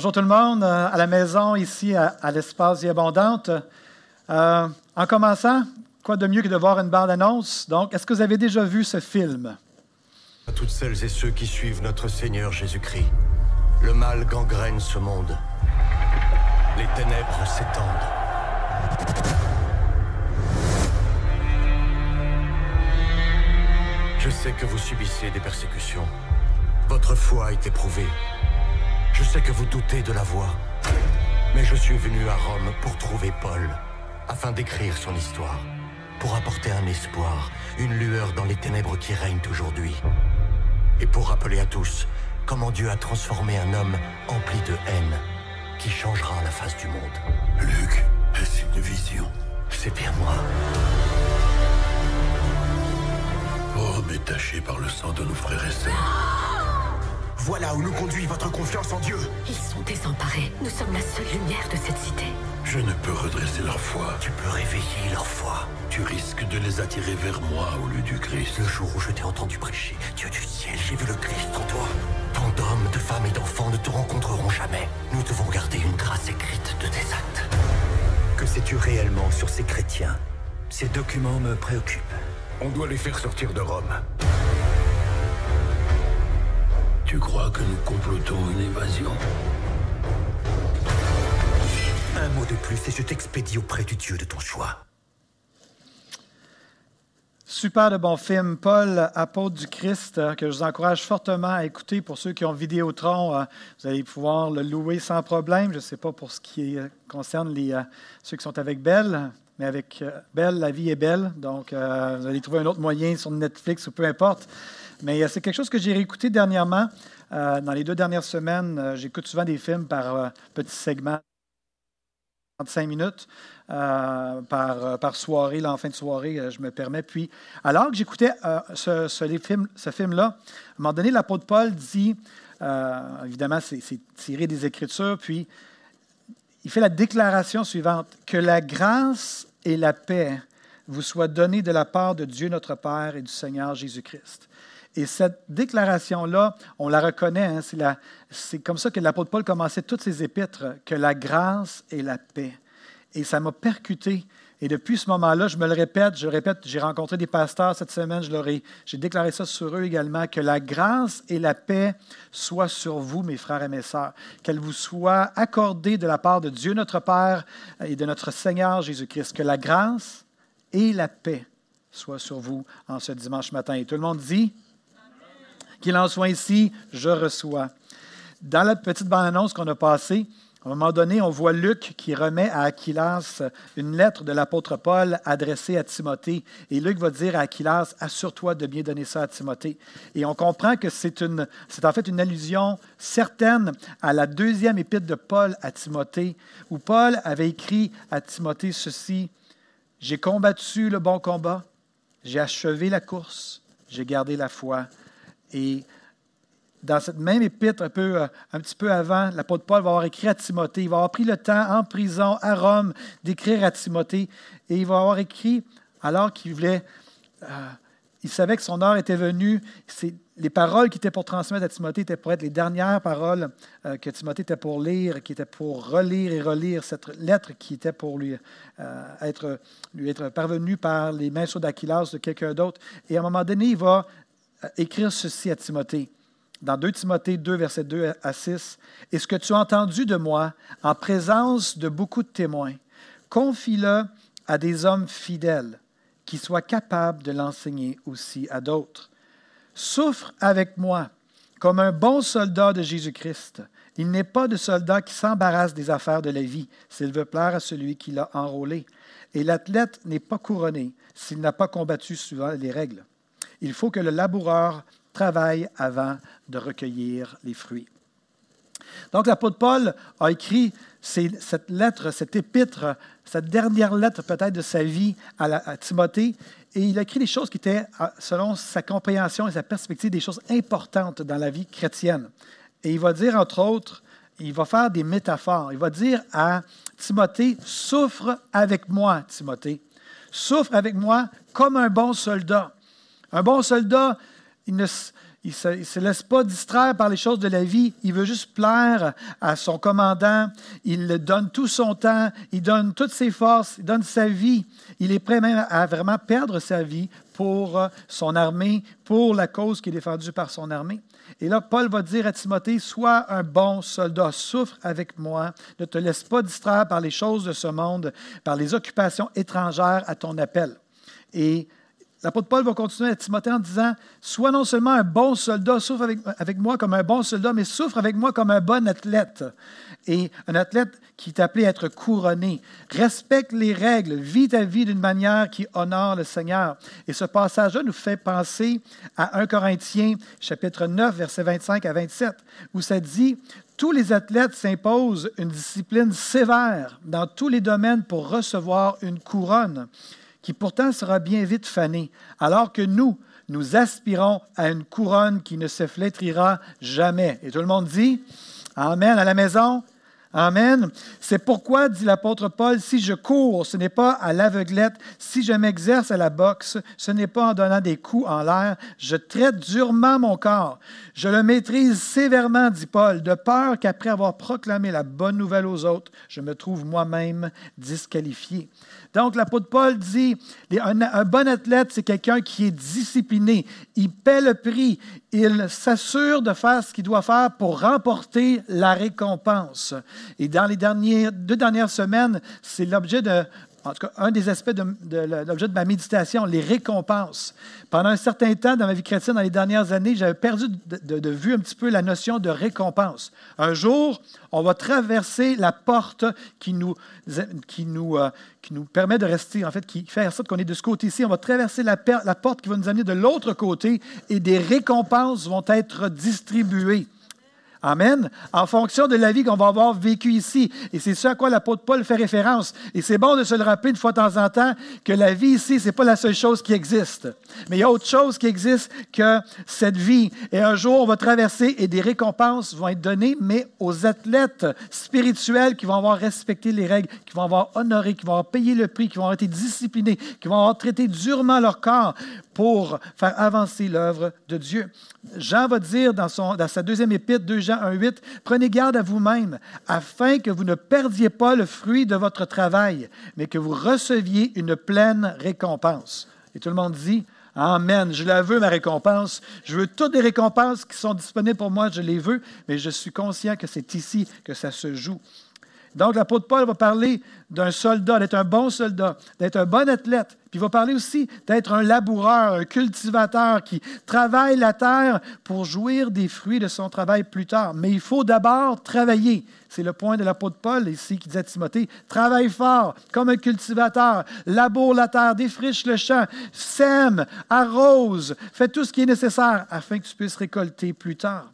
Bonjour tout le monde, euh, à la maison, ici à, l'espace Vie Abondante. Euh, en commençant, quoi de mieux que de voir une bande-annonce? Donc, est-ce que vous avez déjà vu ce film? À toutes celles et ceux qui suivent notre Seigneur Jésus-Christ, le mal gangrène ce monde. Les ténèbres s'étendent. Je sais que vous subissez des persécutions. Votre foi est éprouvée. Je sais que vous doutez de la voix, mais je suis venu à Rome pour trouver Paul, afin d'écrire son histoire, pour apporter un espoir, une lueur dans les ténèbres qui règnent aujourd'hui, et pour rappeler à tous comment Dieu a transformé un homme empli de haine, qui changera la face du monde. Luc, est-ce une vision C'est bien moi. Rome est tachée par le sang de nos frères et sœurs. Voilà où nous conduit votre confiance en Dieu. Ils sont désemparés. Nous sommes la seule lumière de cette cité. Je ne peux redresser leur foi. Tu peux réveiller leur foi. Tu risques de les attirer vers moi au lieu du Christ. Le jour où je t'ai entendu prêcher, Dieu du ciel, j'ai vu le Christ en toi. Tant d'hommes, de femmes et d'enfants ne te rencontreront jamais. Nous devons garder une trace écrite de tes actes. Que sais-tu réellement sur ces chrétiens? Ces documents me préoccupent. On doit les faire sortir de Rome. Tu crois que nous complotons une évasion Un mot de plus et je t'expédie auprès du Dieu de ton choix. Super de bon film, Paul, apôtre du Christ, euh, que je vous encourage fortement à écouter. Pour ceux qui ont Vidéotron, euh, vous allez pouvoir le louer sans problème. Je ne sais pas pour ce qui concerne les, euh, ceux qui sont avec Belle, mais avec Belle, la vie est belle. Donc, vous allez trouver un autre moyen sur Netflix ou peu importe. Mais c'est quelque chose que j'ai réécouté dernièrement. Euh, dans les deux dernières semaines, euh, j'écoute souvent des films par euh, petits segments. 35 minutes par, soirée, là, en fin de soirée, je me permets. Puis, alors que j'écoutais ce, ce, film, ce film-là, à un moment donné, l'apôtre Paul dit, évidemment, c'est tiré des Écritures, puis il fait la déclaration suivante, que la grâce et la paix vous soient données de la part de Dieu notre Père et du Seigneur Jésus-Christ. Et cette déclaration-là, on la reconnaît, hein, c'est comme ça que l'apôtre Paul commençait toutes ses épîtres, que la grâce et la paix. Et ça m'a percuté. Et depuis ce moment-là, je me le répète, je répète, j'ai rencontré des pasteurs cette semaine, j'ai déclaré ça sur eux également, que la grâce et la paix soient sur vous, mes frères et mes sœurs, qu'elles vous soient accordées de la part de Dieu notre Père et de notre Seigneur Jésus-Christ, que la grâce et la paix soient sur vous en ce dimanche matin. Et tout le monde dit, qu'il en soit ainsi, je reçois. Dans la petite bande-annonce qu'on a passée, à un moment donné, on voit Luc qui remet à Aquilas une lettre de l'apôtre Paul adressée à Timothée. Et Luc va dire à Aquilas, assure-toi de bien donner ça à Timothée. Et on comprend que c'est, c'est en fait une allusion certaine à la deuxième épître de Paul à Timothée, où Paul avait écrit à Timothée ceci, J'ai combattu le bon combat, j'ai achevé la course, j'ai gardé la foi. Et dans cette même épître, un, peu, euh, un petit peu avant, l'apôtre Paul va avoir écrit à Timothée. Il va avoir pris le temps en prison à Rome d'écrire à Timothée. Et il va avoir écrit alors qu'il voulait. Euh, il savait que son heure était venue. Les paroles qui étaient pour transmettre à Timothée étaient pour être les dernières paroles euh, que Timothée était pour lire, qui étaient pour relire et relire cette lettre qui était pour lui, être, lui être parvenue par les mains d'Aquilas de quelqu'un d'autre. Et à un moment donné, il va écrire ceci à Timothée. Dans 2 Timothée 2, versets 2 à 6, Et ce que tu as entendu de moi en présence de beaucoup de témoins, confie-le à des hommes fidèles qui soient capables de l'enseigner aussi à d'autres. Souffre avec moi comme un bon soldat de Jésus-Christ. Il n'est pas de soldat qui s'embarrasse des affaires de la vie s'il veut plaire à celui qui l'a enrôlé. Et l'athlète n'est pas couronné s'il n'a pas combattu suivant les règles. Il faut que le laboureur travaille avant de recueillir les fruits. Donc l'apôtre Paul a écrit cette lettre, cette épître, cette dernière lettre peut-être de sa vie à, Timothée, et il a écrit des choses qui étaient, selon sa compréhension et sa perspective, des choses importantes dans la vie chrétienne. Et il va dire, entre autres, il va faire des métaphores. Il va dire à Timothée, souffre avec moi, Timothée. Souffre avec moi comme un bon soldat. Un bon soldat, il ne, ne se, laisse pas distraire par les choses de la vie. Il veut juste plaire à son commandant. Il donne tout son temps. Il donne toutes ses forces. Il donne sa vie. Il est prêt même à vraiment perdre sa vie pour son armée, pour la cause qui est défendue par son armée. Et là, Paul va dire à Timothée, sois un bon soldat, souffre avec moi, ne te laisse pas distraire par les choses de ce monde, par les occupations étrangères à ton appel. Et L'apôtre Paul va continuer à Timothée en disant Sois non seulement un bon soldat, souffre avec, moi comme un bon soldat, mais souffre avec moi comme un bon athlète. Et un athlète qui est appelé à être couronné. Respecte les règles, vis ta vie d'une manière qui honore le Seigneur. Et ce passage-là nous fait penser à 1 Corinthiens, chapitre 9, versets 25 à 27, où ça dit tous les athlètes s'imposent une discipline sévère dans tous les domaines pour recevoir une couronne qui pourtant sera bien vite fanée, alors que nous, nous aspirons à une couronne qui ne se flétrira jamais. Et tout le monde dit Amen à la maison. Amen. C'est pourquoi, dit l'apôtre Paul, si je cours, ce n'est pas à l'aveuglette, si je m'exerce à la boxe, ce n'est pas en donnant des coups en l'air, je traite durement mon corps. Je le maîtrise sévèrement, dit Paul, de peur qu'après avoir proclamé la bonne nouvelle aux autres, je me trouve moi-même disqualifié. Donc, l'apôtre Paul dit, un, bon athlète, c'est quelqu'un qui est discipliné. Il paie le prix. Il s'assure de faire ce qu'il doit faire pour remporter la récompense. Et dans les dernières, deux dernières semaines, c'est l'objet de en tout cas, un des aspects de, l'objet de ma méditation, les récompenses. Pendant un certain temps dans ma vie chrétienne, dans les dernières années, j'avais perdu de, vue un petit peu la notion de récompense. Un jour, on va traverser la porte qui nous, qui nous, euh, qui nous permet de rester, en fait, qui fait en sorte qu'on est de ce côté-ci. On va traverser la, la porte qui va nous amener de l'autre côté et des récompenses vont être distribuées. Amen. En fonction de la vie qu'on va avoir vécue ici. Et c'est ce à quoi l'apôtre Paul fait référence. Et c'est bon de se le rappeler une fois de temps en temps que la vie ici, ce n'est pas la seule chose qui existe. Mais il y a autre chose qui existe que cette vie. Et un jour, on va traverser et des récompenses vont être données, mais aux athlètes spirituels qui vont avoir respecté les règles, qui vont avoir honoré, qui vont avoir payé le prix, qui vont avoir été disciplinés, qui vont avoir traité durement leur corps pour faire avancer l'œuvre de Dieu. Jean va dire dans, sa deuxième épître, 2 Jean 1,8, Prenez garde à vous-même, afin que vous ne perdiez pas le fruit de votre travail, mais que vous receviez une pleine récompense. Et tout le monde dit, Amen. Je la veux, ma récompense. Je veux toutes les récompenses qui sont disponibles pour moi, je les veux, mais je suis conscient que c'est ici que ça se joue. Donc, l'apôtre Paul va parler d'un soldat, d'être un bon soldat, d'être un bon athlète. Puis il va parler aussi d'être un laboureur, un cultivateur qui travaille la terre pour jouir des fruits de son travail plus tard. Mais il faut d'abord travailler. C'est le point de l'apôtre Paul ici qui dit à Timothée, travaille fort comme un cultivateur, laboure la terre, défriche le champ, sème, arrose, fais tout ce qui est nécessaire afin que tu puisses récolter plus tard.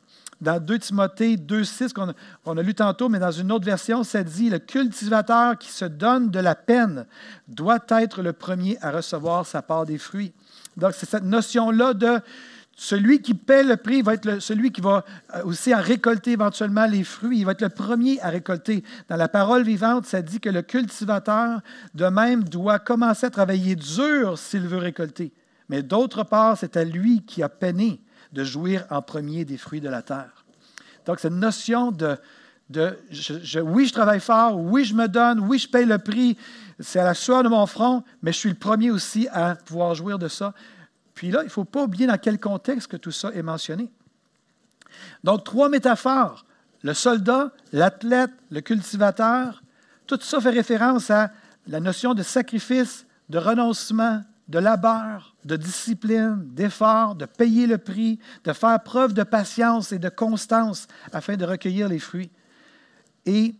Dans 2 Timothée 2,6 qu'on on a lu tantôt, mais dans une autre version, ça dit Le cultivateur qui se donne de la peine doit être le premier à recevoir sa part des fruits. Donc, c'est cette notion-là de celui qui paie le prix va être celui qui va euh, aussi en récolter éventuellement les fruits. Il va être le premier à récolter. Dans la parole vivante, ça dit que le cultivateur, de même, doit commencer à travailler dur s'il veut récolter. Mais d'autre part, c'est à lui qui a peiné de jouir en premier des fruits de la terre. Donc, cette notion de, de oui, je travaille fort, oui, je me donne, oui, je paye le prix, c'est à la sueur de mon front, mais je suis le premier aussi à pouvoir jouir de ça. Puis là, il ne faut pas oublier dans quel contexte que tout ça est mentionné. Donc, trois métaphores. Le soldat, l'athlète, le cultivateur, tout ça fait référence à la notion de sacrifice, de renoncement, de labeur, de discipline, d'effort, de payer le prix, de faire preuve de patience et de constance afin de recueillir les fruits. Et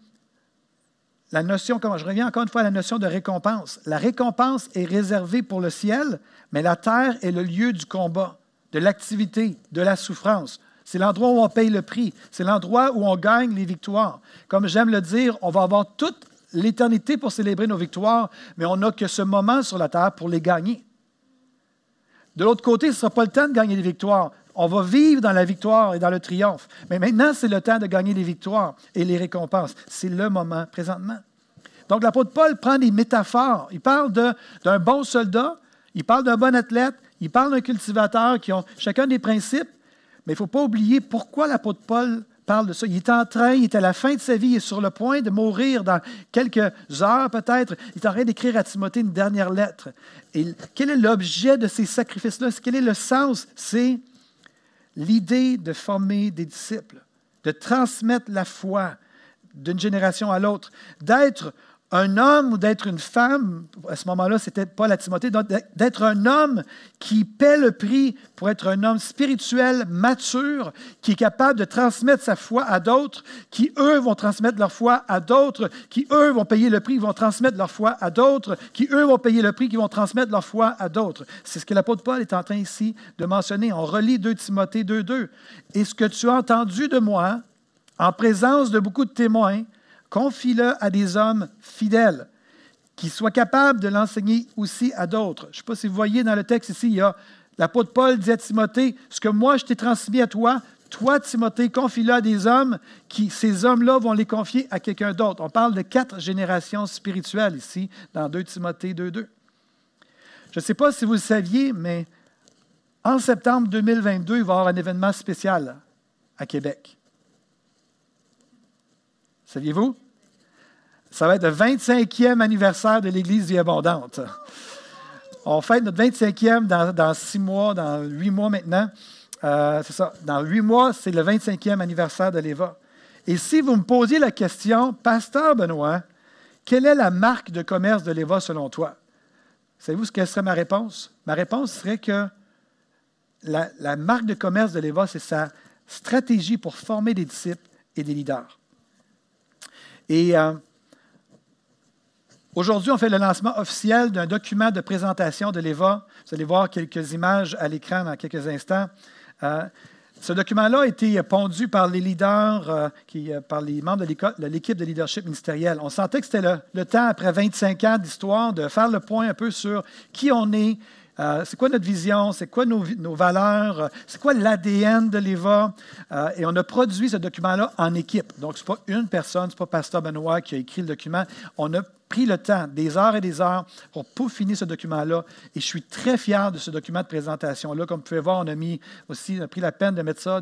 la notion, je reviens encore une fois à la notion de récompense. La récompense est réservée pour le ciel, mais la terre est le lieu du combat, de l'activité, de la souffrance. C'est l'endroit où on paye le prix. C'est l'endroit où on gagne les victoires. Comme j'aime le dire, on va avoir toute l'éternité pour célébrer nos victoires, mais on n'a que ce moment sur la terre pour les gagner. De l'autre côté, ce ne sera pas le temps de gagner des victoires. On va vivre dans la victoire et dans le triomphe. Mais maintenant, c'est le temps de gagner les victoires et les récompenses. C'est le moment présentement. Donc, l'apôtre Paul prend des métaphores. Il parle d'un bon soldat, il parle d'un bon athlète, il parle d'un cultivateur qui ont chacun des principes, mais il ne faut pas oublier pourquoi l'apôtre Paul parle de ça. Il est en train, il est à la fin de sa vie, il est sur le point de mourir dans quelques heures peut-être. Il est en train d'écrire à Timothée une dernière lettre. Et quel est l'objet de ces sacrifices-là? Quel est le sens? C'est l'idée de former des disciples, de transmettre la foi d'une génération à l'autre, d'être un homme ou d'être une femme, à ce moment-là, c'était pas la Timothée, d'être un homme qui paie le prix pour être un homme spirituel, mature, qui est capable de transmettre sa foi à d'autres, qui, eux, vont transmettre leur foi à d'autres, qui, eux, vont payer le prix, vont transmettre leur foi à d'autres, qui, eux, vont payer le prix, qui vont transmettre leur foi à d'autres. C'est ce que l'apôtre Paul est en train ici de mentionner. On relit 2 Timothée 2.2. Et ce que tu as entendu de moi, en présence de beaucoup de témoins, confie-le à des hommes fidèles qui soient capables de l'enseigner aussi à d'autres. Je ne sais pas si vous voyez dans le texte ici, il y a l'apôtre Paul dit à Timothée, ce que moi je t'ai transmis à toi, toi, Timothée, confie-le à des hommes qui, ces hommes-là, vont les confier à quelqu'un d'autre. On parle de quatre générations spirituelles ici, dans 2 Timothée 2.2. Je ne sais pas si vous le saviez, mais en septembre 2022, il va y avoir un événement spécial à Québec. Saviez-vous? Ça va être le 25e anniversaire de l'Église Vie Abondante. On fête notre 25e dans, six mois, dans huit mois maintenant. Euh, c'est ça. Dans huit mois, c'est le 25e anniversaire de l'EVA. Et si vous me posiez la question, Pasteur Benoît, quelle est la marque de commerce de l'EVA selon toi? Savez-vous ce que serait ma réponse? Ma réponse serait que la, la marque de commerce de l'EVA, c'est sa stratégie pour former des disciples et des leaders. Et euh, aujourd'hui, on fait le lancement officiel d'un document de présentation de l'EVA. Vous allez voir quelques images à l'écran dans quelques instants. Euh, ce document-là a été pondu par les leaders, euh, par les membres de l'équipe de leadership ministériel. On sentait que c'était le, temps, après 25 ans d'histoire, de faire le point un peu sur qui on est, euh, c'est quoi notre vision, c'est quoi nos, valeurs, euh, c'est quoi l'ADN de l'EVA. Euh, et on a produit ce document-là en équipe. Donc, ce n'est pas une personne, ce n'est pas Pasteur Benoît qui a écrit le document. On a pris le temps, des heures et des heures, pour peaufiner ce document-là. Et je suis très fier de ce document de présentation-là. Comme vous pouvez voir, on a mis aussi pris la peine de mettre ça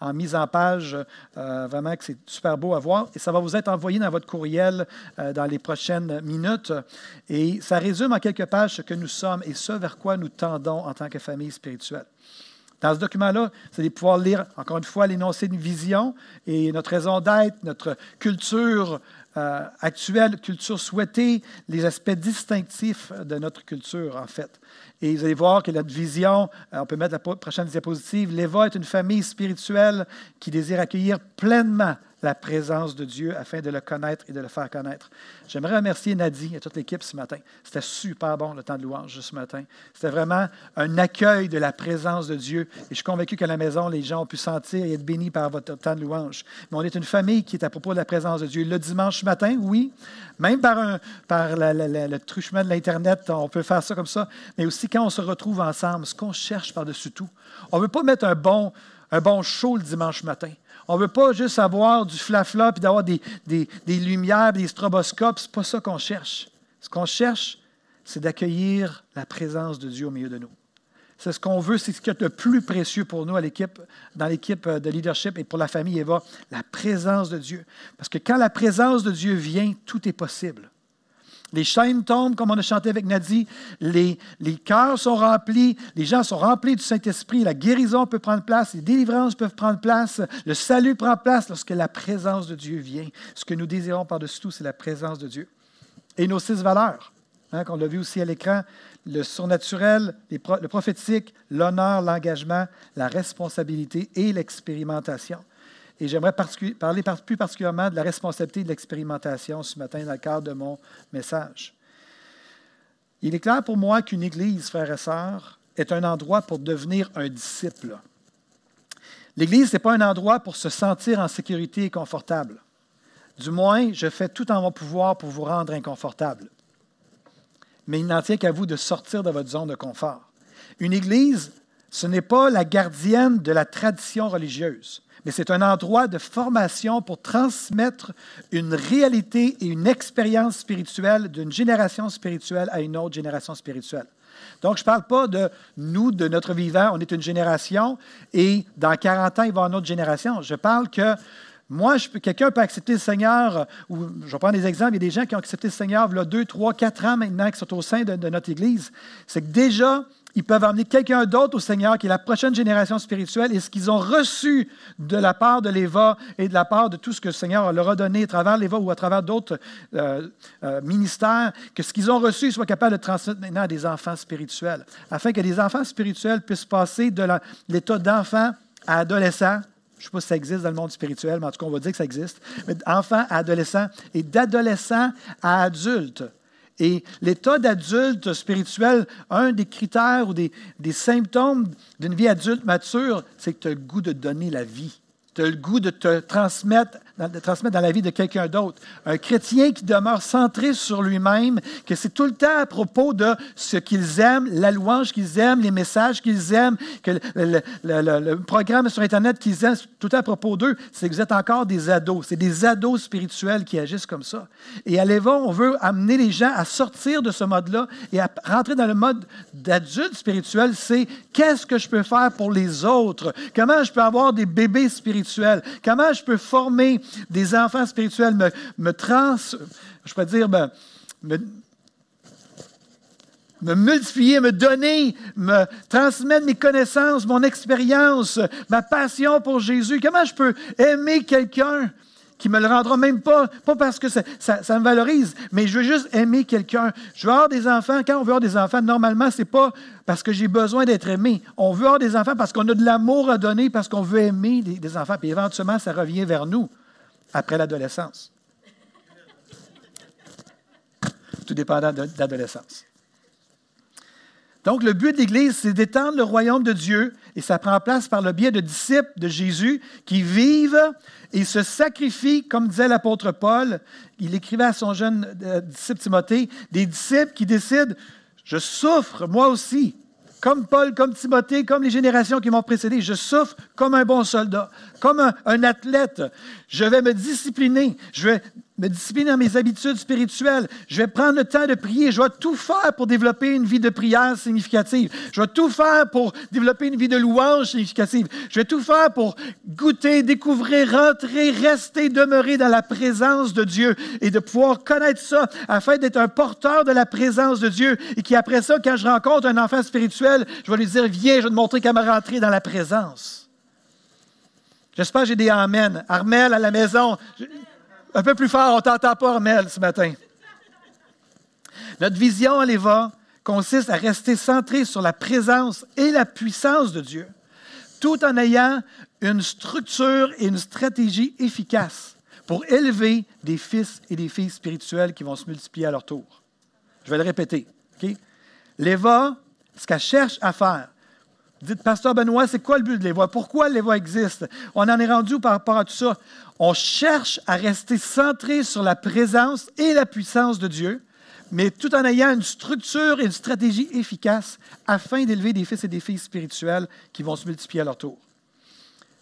en mise en page. Euh, vraiment que c'est super beau à voir. Et ça va vous être envoyé dans votre courriel euh, dans les prochaines minutes. Et ça résume en quelques pages ce que nous sommes et ce vers quoi nous tendons en tant que famille spirituelle. Dans ce document-là, vous allez pouvoir lire, encore une fois, l'énoncé d'une vision et notre raison d'être, notre culture euh, actuelle, culture souhaitée, les aspects distinctifs de notre culture, en fait. Et vous allez voir que notre vision, euh, on peut mettre la prochaine diapositive, l'Eva est une famille spirituelle qui désire accueillir pleinement la présence de Dieu afin de le connaître et de le faire connaître. J'aimerais remercier Nadie et toute l'équipe ce matin. C'était super bon le temps de louange ce matin. C'était vraiment un accueil de la présence de Dieu. Et je suis convaincu qu'à la maison, les gens ont pu sentir et être bénis par votre temps de louange. Mais on est une famille qui est à propos de la présence de Dieu. Le dimanche matin, oui, même par, le truchement de l'Internet, on peut faire ça comme ça. Mais aussi quand on se retrouve ensemble, ce qu'on cherche par-dessus tout. On ne veut pas mettre un bon, un bon show le dimanche matin. On ne veut pas juste avoir du flafla puis d'avoir des, des, des, lumières, des stroboscopes. Ce n'est pas ça qu'on cherche. Ce qu'on cherche, c'est d'accueillir la présence de Dieu au milieu de nous. C'est ce qu'on veut, c'est ce qui est le plus précieux pour nous dans l'équipe de leadership et pour la famille Eva, la présence de Dieu. Parce que quand la présence de Dieu vient, tout est possible. Les chaînes tombent, comme on a chanté avec Nadie. Les, les cœurs sont remplis. Les gens sont remplis du Saint-Esprit. La guérison peut prendre place. Les délivrances peuvent prendre place. Le salut prend place lorsque la présence de Dieu vient. Ce que nous désirons par-dessus tout, c'est la présence de Dieu. Et nos six valeurs, hein, qu'on l'a vu aussi à l'écran, le surnaturel, le prophétique, l'honneur, l'engagement, la responsabilité et l'expérimentation. Et j'aimerais parler plus particulièrement de la responsabilité de l'expérimentation ce matin dans le cadre de mon message. Il est clair pour moi qu'une Église, frères et sœurs, est un endroit pour devenir un disciple. L'Église, n'est pas un endroit pour se sentir en sécurité et confortable. Du moins, je fais tout en mon pouvoir pour vous rendre inconfortable. Mais il n'en tient qu'à vous de sortir de votre zone de confort. Une Église, ce n'est pas la gardienne de la tradition religieuse, mais c'est un endroit de formation pour transmettre une réalité et une expérience spirituelle d'une génération spirituelle à une autre génération spirituelle. Donc, je ne parle pas de nous, de notre vivant, on est une génération, et dans 40 ans, il va y avoir une autre génération. Je parle que moi, quelqu'un peut accepter le Seigneur, ou je vais prendre des exemples, il y a des gens qui ont accepté le Seigneur il y a deux, trois, quatre ans maintenant, qui sont au sein de notre Église. C'est que déjà, ils peuvent amener quelqu'un d'autre au Seigneur, qui est la prochaine génération spirituelle, et ce qu'ils ont reçu de la part de l'Éva et de la part de tout ce que le Seigneur leur a donné à travers l'Éva ou à travers d'autres euh, euh, ministères, que ce qu'ils ont reçu, ils soient capables de transmettre maintenant à des enfants spirituels, afin que les enfants spirituels puissent passer de l'état d'enfant à adolescent, je ne sais pas si ça existe dans le monde spirituel, mais en tout cas, on va dire que ça existe. Mais d'enfant à adolescent et d'adolescent à adulte. Et l'état d'adulte spirituel, un des critères ou des, symptômes d'une vie adulte mature, c'est que tu as le goût de donner la vie. Tu as le goût de te transmettre de transmettre dans la vie de quelqu'un d'autre. Un chrétien qui demeure centré sur lui-même, que c'est tout le temps à propos de ce qu'ils aiment, la louange qu'ils aiment, les messages qu'ils aiment, le, programme sur Internet qu'ils aiment, tout le temps à propos d'eux, c'est que vous êtes encore des ados. C'est des ados spirituels qui agissent comme ça. Et à l'Éva, on veut amener les gens à sortir de ce mode-là et à rentrer dans le mode d'adulte spirituel. C'est qu'est-ce que je peux faire pour les autres? Comment je peux avoir des bébés spirituels? Comment je peux former des enfants spirituels, me, trans, je peux dire, me, me, multiplier, me donner, me transmettre mes connaissances, mon expérience, ma passion pour Jésus. Comment je peux aimer quelqu'un qui me le rendra même pas, pas parce que ça, ça, me valorise, mais je veux juste aimer quelqu'un. Je veux avoir des enfants. Quand on veut avoir des enfants, normalement, ce n'est pas parce que j'ai besoin d'être aimé. On veut avoir des enfants parce qu'on a de l'amour à donner, parce qu'on veut aimer des enfants. Puis éventuellement, ça revient vers nous après l'adolescence. Tout dépendant de, l'adolescence. Donc, le but de l'Église, c'est d'étendre le royaume de Dieu et ça prend place par le biais de disciples de Jésus qui vivent et se sacrifient, comme disait l'apôtre Paul. Il écrivait à son jeune euh, disciple Timothée, des disciples qui décident, je souffre moi aussi, comme Paul, comme Timothée, comme les générations qui m'ont précédé. Je souffre comme un bon soldat, comme un, un, athlète. Je vais me discipliner. Je vais me discipliner dans mes habitudes spirituelles. Je vais prendre le temps de prier. Je vais tout faire pour développer une vie de prière significative. Je vais tout faire pour développer une vie de louange significative. Je vais tout faire pour goûter, découvrir, rentrer, rester, demeurer dans la présence de Dieu et de pouvoir connaître ça afin d'être un porteur de la présence de Dieu et qui, après ça, quand je rencontre un enfant spirituel, je vais lui dire, viens, je vais te montrer comment rentrer dans la présence. J'espère que j'ai des Amen. Armel à la maison. Un peu plus fort, on t'entend pas, Armel, ce matin. Notre vision à l'Éva consiste à rester centré sur la présence et la puissance de Dieu, tout en ayant une structure et une stratégie efficace pour élever des fils et des filles spirituels qui vont se multiplier à leur tour. Je vais le répéter. L'Éva, ce qu'elle cherche à faire, dites, Pasteur Benoît, c'est quoi le but de l'Éva? Pourquoi l'Éva existe? On en est rendu par rapport à tout ça. On cherche à rester centré sur la présence et la puissance de Dieu, mais tout en ayant une structure et une stratégie efficace afin d'élever des fils et des filles spirituels qui vont se multiplier à leur tour.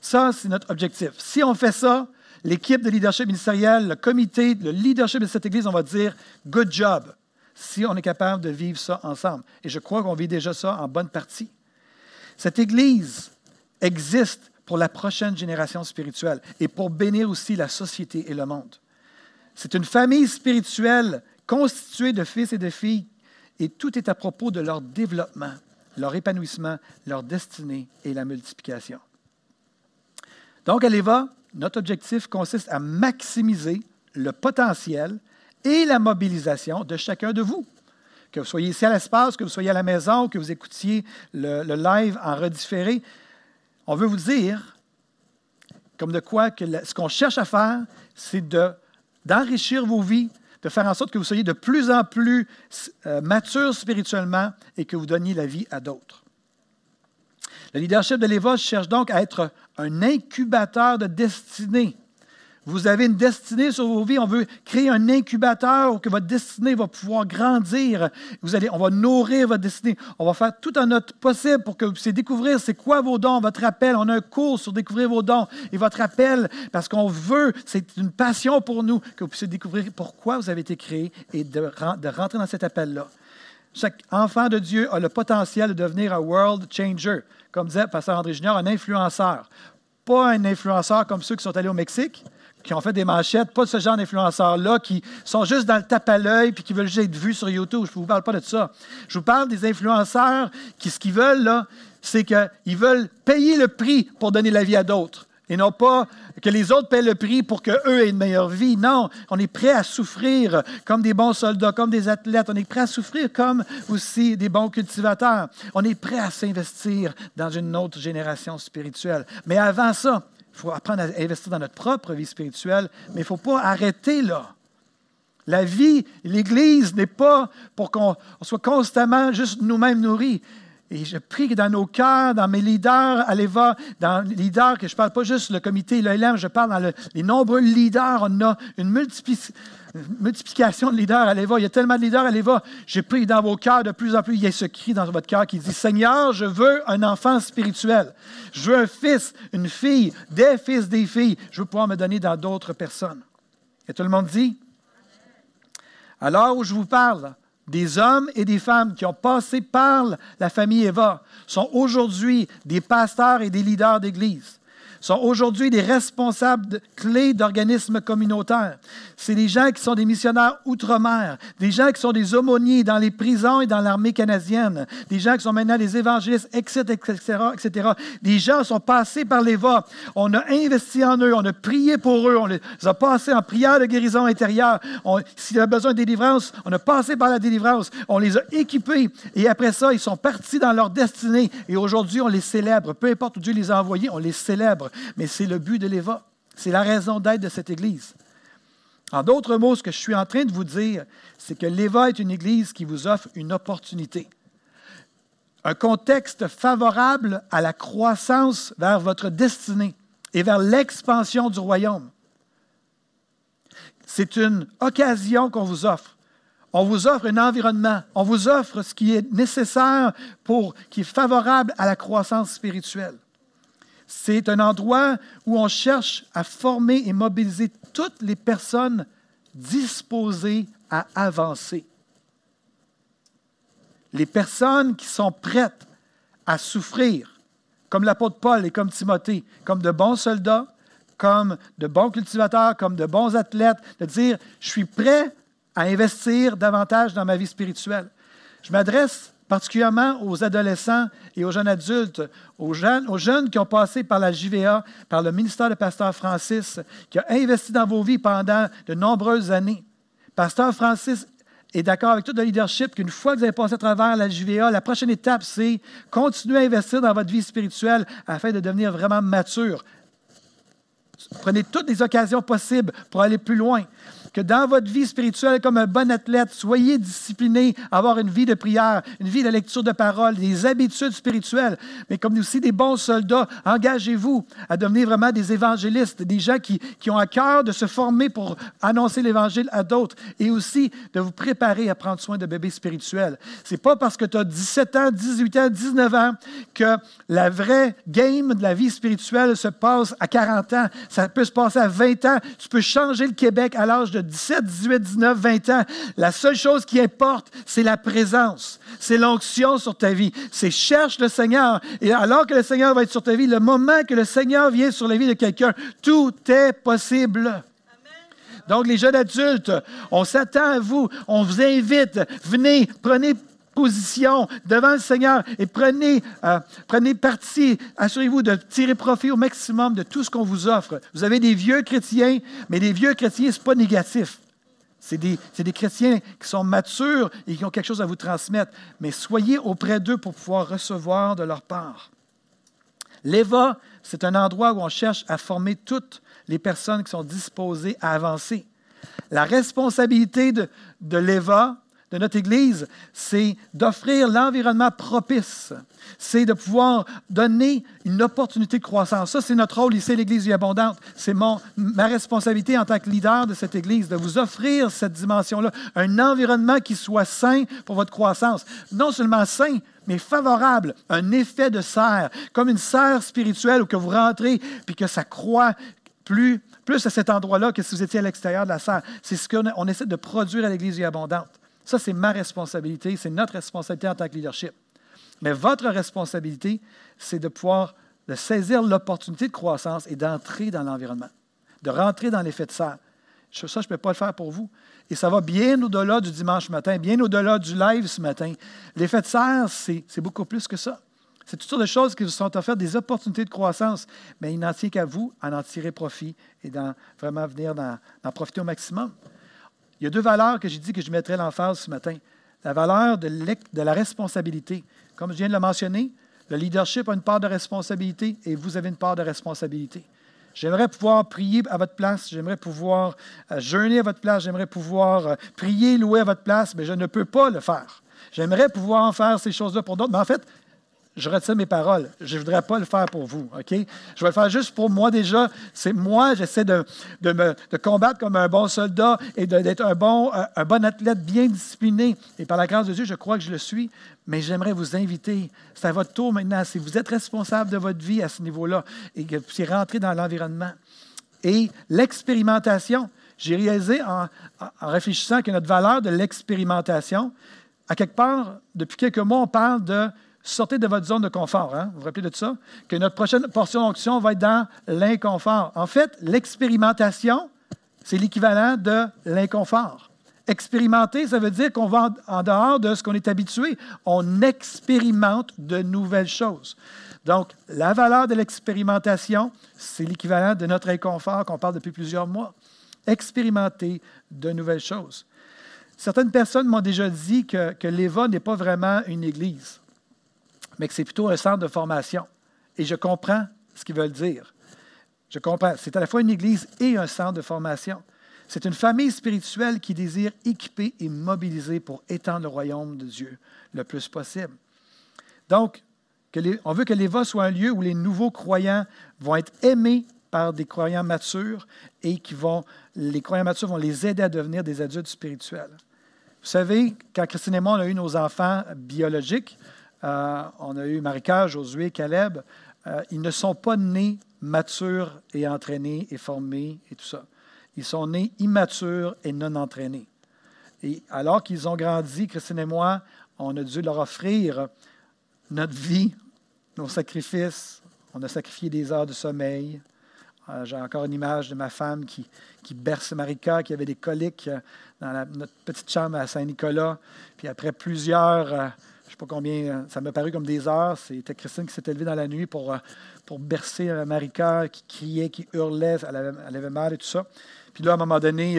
Ça, c'est notre objectif. Si on fait ça, l'équipe de leadership ministériel, le comité, le leadership de cette Église, on va dire good job, si on est capable de vivre ça ensemble. Et je crois qu'on vit déjà ça en bonne partie. Cette Église existe pour la prochaine génération spirituelle et pour bénir aussi la société et le monde. C'est une famille spirituelle constituée de fils et de filles et tout est à propos de leur développement, leur épanouissement, leur destinée et la multiplication. Donc, à notre objectif consiste à maximiser le potentiel et la mobilisation de chacun de vous. Que vous soyez ici à l'espace, que vous soyez à la maison, que vous écoutiez le, le live en redifféré, on veut vous dire, comme de quoi, que ce qu'on cherche à faire, c'est d'enrichir vos vies, de faire en sorte que vous soyez de plus en plus euh, matures spirituellement et que vous donniez la vie à d'autres. Le leadership de l'Éva cherche donc à être un incubateur de destinée. Vous avez une destinée sur vos vies. On veut créer un incubateur où que votre destinée va pouvoir grandir. Vous allez, on va nourrir votre destinée. On va faire tout un notre possible pour que vous puissiez découvrir c'est quoi vos dons, votre appel. On a un cours sur découvrir vos dons et votre appel parce qu'on veut, c'est une passion pour nous que vous puissiez découvrir pourquoi vous avez été créé et de, de rentrer dans cet appel-là. Chaque enfant de Dieu a le potentiel de devenir un world changer, comme disait Pasteur André Junior, un influenceur. Pas un influenceur comme ceux qui sont allés au Mexique, qui ont fait des manchettes, pas ce genre d'influenceurs-là, qui sont juste dans le tape à l'œil puis qui veulent juste être vus sur YouTube. Je ne vous parle pas de ça. Je vous parle des influenceurs qui, ce qu'ils veulent, là, c'est qu'ils veulent payer le prix pour donner la vie à d'autres. Et non pas que les autres paient le prix pour qu'eux aient une meilleure vie. Non, on est prêt à souffrir comme des bons soldats, comme des athlètes. On est prêt à souffrir comme aussi des bons cultivateurs. On est prêt à s'investir dans une autre génération spirituelle. Mais avant ça, il faut apprendre à investir dans notre propre vie spirituelle, mais il ne faut pas arrêter là. La vie, l'Église n'est pas pour qu'on soit constamment juste nous-mêmes nourris. Et je prie que dans nos cœurs, dans mes leaders, allez voir, dans les leaders, que je ne parle pas juste le comité l'OLM, je parle dans les nombreux leaders. On a une multiplication de leaders, allez voir. Il y a tellement de leaders, allez voir. Je prie dans vos cœurs de plus en plus, il y a ce cri dans votre cœur qui dit Seigneur, je veux un enfant spirituel. Je veux un fils, une fille, des fils, des filles. Je veux pouvoir me donner dans d'autres personnes. Et tout le monde dit? Alors où je vous parle, des hommes et des femmes qui ont passé par la famille Eva sont aujourd'hui des pasteurs et des leaders d'Église sont aujourd'hui des responsables clés d'organismes communautaires. C'est des gens qui sont des missionnaires outre-mer, des gens qui sont des aumôniers dans les prisons et dans l'armée canadienne, des gens qui sont maintenant des évangélistes, etc., etc., etc. Des gens sont passés par les voies. On a investi en eux, on a prié pour eux, on les a passés en prière de guérison intérieure. S'il y a besoin de délivrance, on a passé par la délivrance, on les a équipés et après ça, ils sont partis dans leur destinée et aujourd'hui, on les célèbre. Peu importe où Dieu les a envoyés, on les célèbre mais c'est le but de l'Éva. C'est la raison d'être de cette Église. En d'autres mots, ce que je suis en train de vous dire, c'est que l'Éva est une Église qui vous offre une opportunité, un contexte favorable à la croissance vers votre destinée et vers l'expansion du royaume. C'est une occasion qu'on vous offre. On vous offre un environnement, on vous offre ce qui est nécessaire pour, qui est favorable à la croissance spirituelle. C'est un endroit où on cherche à former et mobiliser toutes les personnes disposées à avancer. Les personnes qui sont prêtes à souffrir, comme l'apôtre Paul et comme Timothée, comme de bons soldats, comme de bons cultivateurs, comme de bons athlètes, de dire, je suis prêt à investir davantage dans ma vie spirituelle. Je m'adresse particulièrement aux adolescents et aux jeunes adultes, aux jeunes, aux jeunes qui ont passé par la JVA, par le ministère de Pasteur Francis, qui a investi dans vos vies pendant de nombreuses années. Pasteur Francis est d'accord avec tout le leadership qu'une fois que vous avez passé à travers la JVA, la prochaine étape, c'est continuer à investir dans votre vie spirituelle afin de devenir vraiment mature. Prenez toutes les occasions possibles pour aller plus loin que dans votre vie spirituelle, comme un bon athlète, soyez discipliné avoir une vie de prière, une vie de lecture de parole, des habitudes spirituelles. Mais comme aussi des bons soldats, engagez-vous à devenir vraiment des évangélistes, des gens qui, qui ont à cœur de se former pour annoncer l'Évangile à d'autres et aussi de vous préparer à prendre soin de bébés spirituels. Ce n'est pas parce que tu as 17 ans, 18 ans, 19 ans que la vraie game de la vie spirituelle se passe à 40 ans. Ça peut se passer à 20 ans. Tu peux changer le Québec à l'âge de 17, 18, 19, 20 ans, la seule chose qui importe, c'est la présence, c'est l'onction sur ta vie. C'est cherche le Seigneur. Et alors que le Seigneur va être sur ta vie, le moment que le Seigneur vient sur la vie de quelqu'un, tout est possible. Donc, les jeunes adultes, on s'attend à vous, on vous invite, venez, prenez position devant le Seigneur et prenez, euh, prenez parti. Assurez-vous de tirer profit au maximum de tout ce qu'on vous offre. Vous avez des vieux chrétiens, mais les vieux chrétiens, ce n'est pas négatif. C'est des, des, chrétiens qui sont matures et qui ont quelque chose à vous transmettre. Mais soyez auprès d'eux pour pouvoir recevoir de leur part. L'EVA, c'est un endroit où on cherche à former toutes les personnes qui sont disposées à avancer. La responsabilité de, de l'EVA, de notre Église, c'est d'offrir l'environnement propice. C'est de pouvoir donner une opportunité de croissance. Ça, c'est notre rôle ici l'Église Vie Abondante. C'est ma responsabilité en tant que leader de cette Église de vous offrir cette dimension-là, un environnement qui soit sain pour votre croissance. Non seulement sain, mais favorable, un effet de serre, comme une serre spirituelle où que vous rentrez puis que ça croît plus, plus à cet endroit-là que si vous étiez à l'extérieur de la serre. C'est ce qu'on essaie de produire à l'Église abondante. Ça, c'est ma responsabilité, c'est notre responsabilité en tant que leadership. Mais votre responsabilité, c'est de pouvoir saisir l'opportunité de croissance et d'entrer dans l'environnement, de rentrer dans l'effet de serre. Ça, je ne peux pas le faire pour vous. Et ça va bien au-delà du dimanche matin, bien au-delà du live ce matin. L'effet de serre, c'est beaucoup plus que ça. C'est toutes sortes de choses qui vous sont offertes, des opportunités de croissance. Mais il n'en tient qu'à vous en en tirer profit et d'en vraiment venir d'en profiter au maximum. Il y a deux valeurs que j'ai dit que je mettrais l'emphase ce matin. La valeur de, de la responsabilité. Comme je viens de le mentionner, le leadership a une part de responsabilité et vous avez une part de responsabilité. J'aimerais pouvoir prier à votre place, j'aimerais pouvoir euh, jeûner à votre place, j'aimerais pouvoir euh, prier, louer à votre place, mais je ne peux pas le faire. J'aimerais pouvoir en faire ces choses-là pour d'autres, mais en fait, je retire mes paroles. Je ne voudrais pas le faire pour vous, OK? Je vais le faire juste pour moi déjà. C'est moi, j'essaie de, me, combattre comme un bon soldat et d'être un bon, un bon athlète bien discipliné. Et par la grâce de Dieu, je crois que je le suis. Mais j'aimerais vous inviter, c'est à votre tour maintenant, si vous êtes responsable de votre vie à ce niveau-là et que vous puissiez rentrer dans l'environnement. Et l'expérimentation, j'ai réalisé en réfléchissant que notre valeur de l'expérimentation, à quelque part, depuis quelques mois, on parle de sortez de votre zone de confort. Hein? Vous vous rappelez de ça? Que notre prochaine portion d'onction va être dans l'inconfort. En fait, l'expérimentation, c'est l'équivalent de l'inconfort. Expérimenter, ça veut dire qu'on va en dehors de ce qu'on est habitué. On expérimente de nouvelles choses. Donc, la valeur de l'expérimentation, c'est l'équivalent de notre inconfort qu'on parle depuis plusieurs mois. Expérimenter de nouvelles choses. Certaines personnes m'ont déjà dit que, que l'EVA n'est pas vraiment une église mais que c'est plutôt un centre de formation. Et je comprends ce qu'ils veulent dire. Je comprends. C'est à la fois une église et un centre de formation. C'est une famille spirituelle qui désire équiper et mobiliser pour étendre le royaume de Dieu le plus possible. Donc, on veut que l'Éva soit un lieu où les nouveaux croyants vont être aimés par des croyants matures et qui vont, les croyants matures vont les aider à devenir des adultes spirituels. Vous savez, quand Christine et moi, on a eu nos enfants biologiques, euh, on a eu Marika, Josué, Caleb. Euh, ils ne sont pas nés matures et entraînés et formés et tout ça. Ils sont nés immatures et non entraînés. Et alors qu'ils ont grandi, Christine et moi, on a dû leur offrir notre vie, nos sacrifices. On a sacrifié des heures de sommeil. Euh, j'ai encore une image de ma femme qui, berce Marika, qui avait des coliques dans notre petite chambre à Saint-Nicolas. Puis après plusieurs sais pas combien, euh, ça m'a paru comme des heures. C'était Christine qui s'est élevée dans la nuit pour, euh, pour bercer euh, Marika, qui criait, qui hurlait, elle avait, mal et tout ça. Puis là, à un moment donné,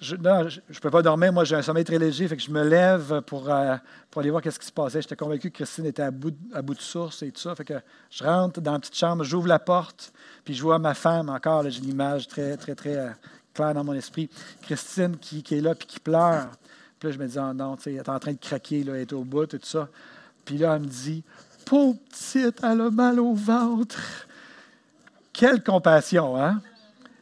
je ne peux pas dormir. Moi, j'ai un sommeil très léger, fait que je me lève pour, pour aller voir ce qui se passait. J'étais convaincu que Christine était à bout, à bout de source et tout ça. Fait que je rentre dans la petite chambre, j'ouvre la porte, puis je vois ma femme encore. J'ai une image très, très, très claire dans mon esprit. Christine qui, qui est là, puis qui pleure. Puis là, je me dis, oh non, elle est en train de craquer, là, elle est au bout, et tout ça. Puis là, elle me dit, pauvre petite, elle a mal au ventre. Quelle compassion, hein?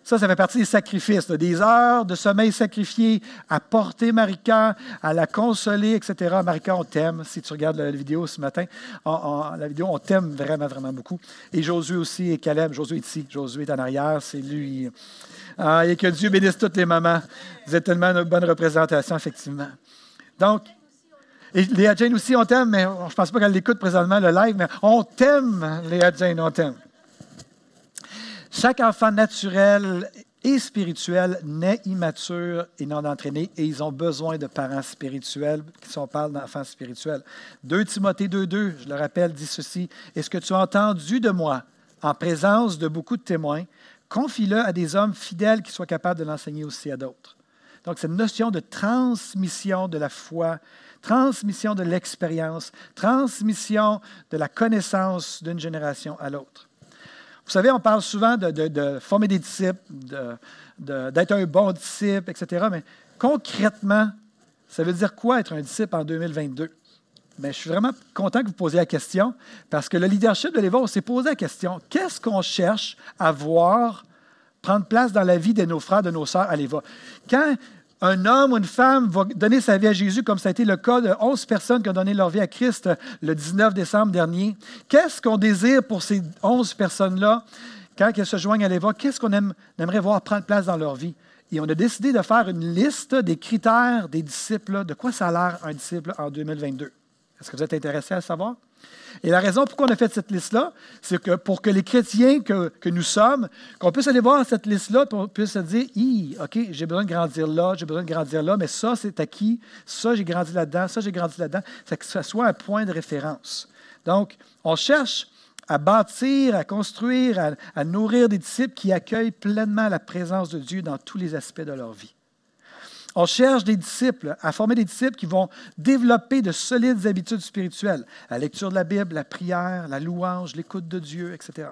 Ça, ça fait partie des sacrifices, des heures de sommeil sacrifiées à porter Marika, à la consoler, etc. Marika, on t'aime. Si tu regardes la vidéo ce matin, la vidéo, on t'aime vraiment, vraiment beaucoup. Et Josué aussi et Caleb. Josué est ici. Josué est en arrière. C'est lui. Ah, et que Dieu bénisse toutes les mamans. Vous êtes tellement une bonne représentation, effectivement. Donc, et Léa Jane aussi, on t'aime, mais je ne pense pas qu'elle l'écoute présentement, le live, mais on t'aime, Léa Jane, on t'aime. Chaque enfant naturel et spirituel naît immature et non entraîné, et ils ont besoin de parents spirituels, qui on parle d'enfants spirituels. 2 Timothée 2.2, je le rappelle, dit ceci, Est-ce que tu as entendu de moi, en présence de beaucoup de témoins, confie-le à des hommes fidèles qui soient capables de l'enseigner aussi à d'autres. Donc, cette notion de transmission de la foi, transmission de l'expérience, transmission de la connaissance d'une génération à l'autre. Vous savez, on parle souvent de, former des disciples, d'être un bon disciple, etc. Mais concrètement, Ça veut dire quoi être un disciple en 2022? Bien, je suis vraiment content que vous posiez la question parce que le leadership de l'Éva, s'est posé la question qu'est-ce qu'on cherche à voir prendre place dans la vie de nos frères, de nos sœurs à l'Éva? Quand un homme ou une femme va donner sa vie à Jésus, comme ça a été le cas de 11 personnes qui ont donné leur vie à Christ le 19 décembre dernier, qu'est-ce qu'on désire pour ces 11 personnes-là quand elles se joignent à l'Éva? Qu'est-ce qu'on aimerait voir prendre place dans leur vie? Et on a décidé de faire une liste des critères des disciples, de quoi ça a l'air un disciple en 2022. Est-ce que vous êtes intéressé à savoir? Et la raison pourquoi on a fait cette liste-là, c'est que pour que les chrétiens que, nous sommes, qu'on puisse aller voir cette liste-là, qu'on puisse se dire, OK, j'ai besoin de grandir là, j'ai besoin de grandir là, mais ça, c'est acquis, ça, j'ai grandi là-dedans, ça, j'ai grandi là-dedans, que ce soit un point de référence. Donc, on cherche à bâtir, à construire, à, à nourrir des disciples qui accueillent pleinement la présence de Dieu dans tous les aspects de leur vie. On cherche des disciples, à former des disciples qui vont développer de solides habitudes spirituelles, la lecture de la Bible, la prière, la louange, l'écoute de Dieu, etc.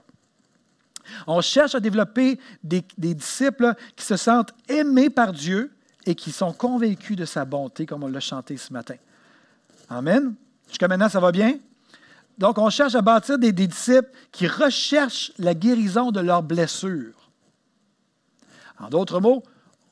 On cherche à développer des, disciples qui se sentent aimés par Dieu et qui sont convaincus de sa bonté, comme on l'a chanté ce matin. Amen. Jusqu'à maintenant, ça va bien? Donc, on cherche à bâtir des disciples qui recherchent la guérison de leurs blessures. En d'autres mots,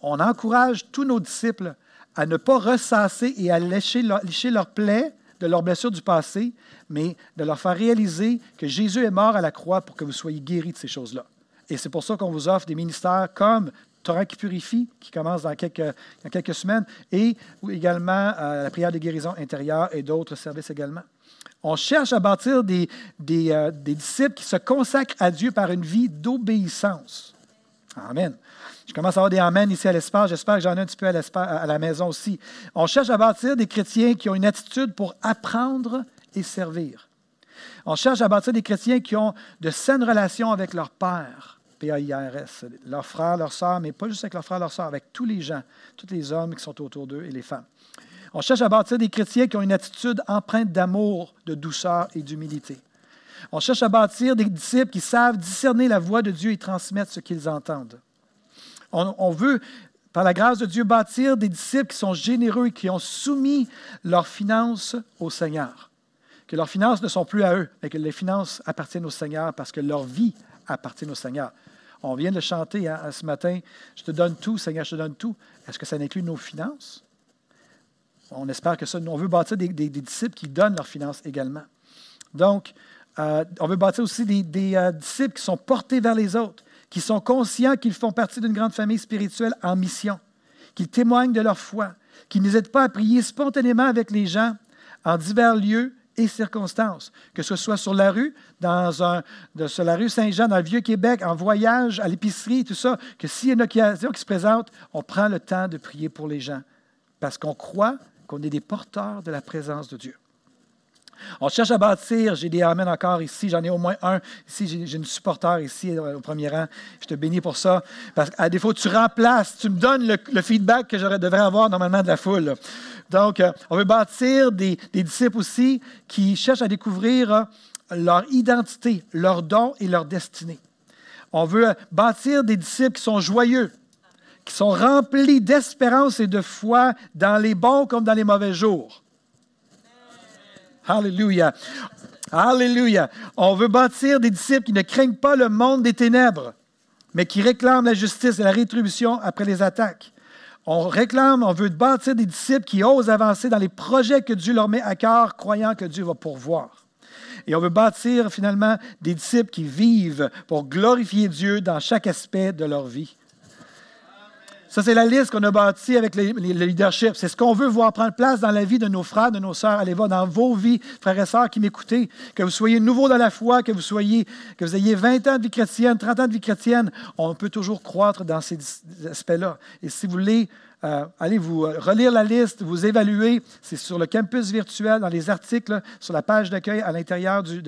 on encourage tous nos disciples à ne pas ressasser et à lécher, leurs plaies de leurs blessures du passé, mais de leur faire réaliser que Jésus est mort à la croix pour que vous soyez guéris de ces choses-là. Et c'est pour ça qu'on vous offre des ministères comme Torah qui purifie, qui commence dans quelques, quelques semaines, et également euh, la prière de guérison intérieure et d'autres services également. On cherche à bâtir des, des, euh, des disciples qui se consacrent à Dieu par une vie d'obéissance. Amen. Je commence à avoir des amens ici à l'espace. J'espère que j'en ai un petit peu à, la maison aussi. On cherche à bâtir des chrétiens qui ont une attitude pour apprendre et servir. On cherche à bâtir des chrétiens qui ont de saines relations avec leur père, P-A-I-R-S, leurs frères, leurs sœurs, mais pas juste avec leurs frères, leurs sœurs, avec tous les gens, tous les hommes qui sont autour d'eux et les femmes. On cherche à bâtir des chrétiens qui ont une attitude empreinte d'amour, de douceur et d'humilité. On cherche à bâtir des disciples qui savent discerner la voix de Dieu et transmettre ce qu'ils entendent. On, veut, par la grâce de Dieu, bâtir des disciples qui sont généreux et qui ont soumis leurs finances au Seigneur. Que leurs finances ne sont plus à eux, mais que les finances appartiennent au Seigneur parce que leur vie appartient au Seigneur. On vient de chanter hein, ce matin, je te donne tout, Seigneur, je te donne tout. Est-ce que ça inclut nos finances? On espère que ça, on veut bâtir des, disciples qui donnent leurs finances également. Donc, euh, on veut bâtir aussi des, euh, disciples qui sont portés vers les autres, qui sont conscients qu'ils font partie d'une grande famille spirituelle en mission, qu'ils témoignent de leur foi, qui n'hésitent pas à prier spontanément avec les gens en divers lieux et circonstances, que ce soit sur la rue, dans un, sur la rue Saint-Jean, dans le Vieux-Québec, en voyage, à l'épicerie, tout ça, que s'il y a une occasion qui se présente, on prend le temps de prier pour les gens, parce qu'on croit qu'on est des porteurs de la présence de Dieu. On cherche à bâtir. J'ai des amens encore ici. J'en ai au moins un. Ici, j'ai une supporter ici euh, au premier rang. Je te bénis pour ça. Parce qu'à défaut, tu remplaces, tu me donnes le, feedback que je devrais avoir normalement de la foule. Donc, euh, on veut bâtir des, disciples aussi qui cherchent à découvrir euh, leur identité, leurs dons et leur destinée. On veut bâtir des disciples qui sont joyeux, qui sont remplis d'espérance et de foi dans les bons comme dans les mauvais jours. Alléluia. Alléluia. On veut bâtir des disciples qui ne craignent pas le monde des ténèbres, mais qui réclament la justice et la rétribution après les attaques. On réclame, on veut bâtir des disciples qui osent avancer dans les projets que Dieu leur met à cœur, croyant que Dieu va pourvoir. Et on veut bâtir finalement des disciples qui vivent pour glorifier Dieu dans chaque aspect de leur vie. Ça, c'est la liste qu'on a bâtie avec le leadership. C'est ce qu'on veut voir prendre place dans la vie de nos frères, de nos sœurs. Allez voir dans vos vies, frères et sœurs qui m'écoutez, que vous soyez nouveaux dans la foi, que vous soyez, que vous ayez 20 ans de vie chrétienne, 30 ans de vie chrétienne. On peut toujours croître dans ces aspects-là. Et si vous voulez, euh, allez vous euh, relire la liste, vous évaluer. C'est sur le campus virtuel, dans les articles, sur la page d'accueil à l'intérieur du,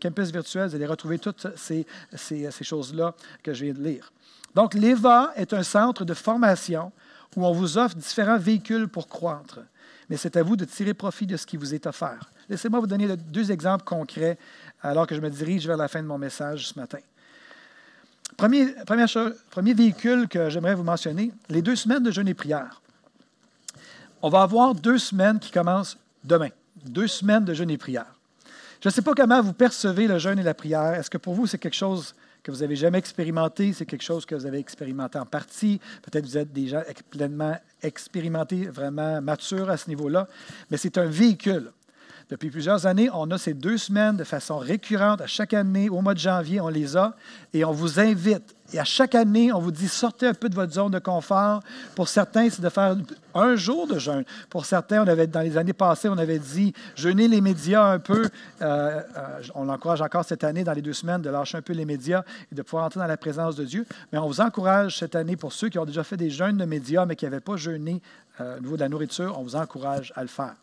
campus virtuel. Vous allez retrouver toutes ces, ces choses-là que je viens de lire. Donc, l'EVA est un centre de formation où on vous offre différents véhicules pour croître. Mais c'est à vous de tirer profit de ce qui vous est offert. Laissez-moi vous donner deux exemples concrets alors que je me dirige vers la fin de mon message ce matin. Premier, véhicule que j'aimerais vous mentionner, les deux semaines de jeûne et prière. On va avoir deux semaines qui commencent demain, deux semaines de jeûne et prière. Je ne sais pas comment vous percevez le jeûne et la prière. Est-ce que pour vous, c'est quelque chose que vous n'avez jamais expérimenté, c'est quelque chose que vous avez expérimenté en partie. Peut-être vous êtes déjà pleinement expérimenté, vraiment mature à ce niveau-là, mais c'est un véhicule. Depuis plusieurs années, on a ces deux semaines de façon récurrente. À chaque année, au mois de janvier, on les a et on vous invite. Et à chaque année, on vous dit sortez un peu de votre zone de confort. Pour certains, c'est de faire un jour de jeûne. Pour certains, dans les années passées, on avait dit jeûner les médias un peu. Euh, euh, on l'encourage encore cette année, dans les deux semaines, de lâcher un peu les médias et de pouvoir entrer dans la présence de Dieu. Mais on vous encourage cette année, pour ceux qui ont déjà fait des jeûnes de médias, mais qui n'avaient pas jeûné euh, au niveau de la nourriture, on vous encourage à le faire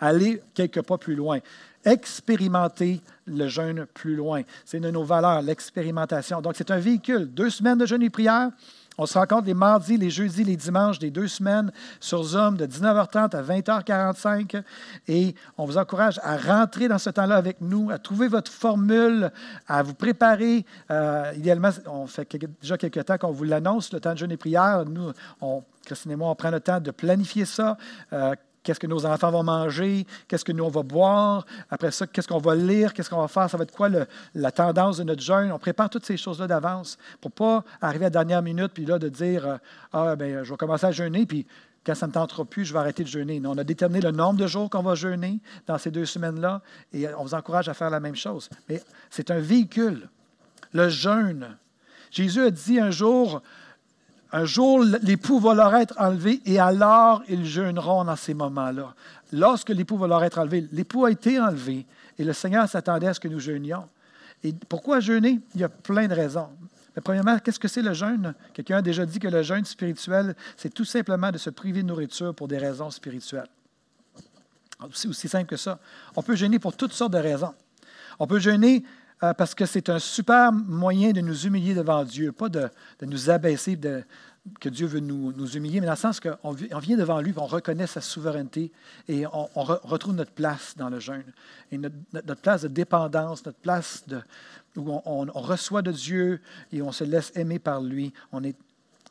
aller quelques pas plus loin. Expérimenter le jeûne plus loin. C'est une de nos valeurs, l'expérimentation. Donc, c'est un véhicule. Deux semaines de jeûne et prière. On se rencontre les mardis, les jeudis, les dimanches des deux semaines sur Zoom de 19h30 à 20h45. Et on vous encourage à rentrer dans ce temps-là avec nous, à trouver votre formule, à vous préparer. Euh, idéalement, on fait déjà quelques temps qu'on vous l'annonce, le temps de jeûne et prière. Nous, on, Christine et moi, on prend le temps de planifier ça. Euh, qu'est-ce que nos enfants vont manger, qu'est-ce que nous on boire, après ça, qu'est-ce qu'on va lire, qu'est-ce qu'on va faire, ça va être quoi la tendance de notre jeûne? On prépare toutes ces choses-là d'avance pour ne pas arriver à la dernière minute puis là de dire euh, Ah, ben je vais commencer à jeûner, puis quand ça ne tentera plus, je vais arrêter de jeûner. On a déterminé le nombre de jours qu'on va jeûner dans ces deux semaines-là et on vous encourage à faire la même chose. Mais c'est un véhicule, le jeûne. Jésus a dit un jour, un jour, l'époux va leur être enlevé et alors ils jeûneront dans ces moments-là. Lorsque l'époux va leur être enlevé, l'époux a été enlevé et le Seigneur s'attendait à ce que nous jeûnions. Et pourquoi jeûner? Il y a plein de raisons. Mais premièrement, qu'est-ce que c'est le jeûne? Quelqu'un a déjà dit que le jeûne spirituel, c'est tout simplement de se priver de nourriture pour des raisons spirituelles. C'est aussi simple que ça. On peut jeûner pour toutes sortes de raisons. On peut jeûner euh, parce que c'est un super moyen de nous humilier devant Dieu, pas de, nous abaisser, que Dieu veut nous, humilier, mais dans le sens qu'on on vient devant lui, on reconnaît sa souveraineté et on, retrouve notre place dans le jeûne. Notre, place de dépendance, notre place de, où on, reçoit de Dieu et on se laisse aimer par lui. On est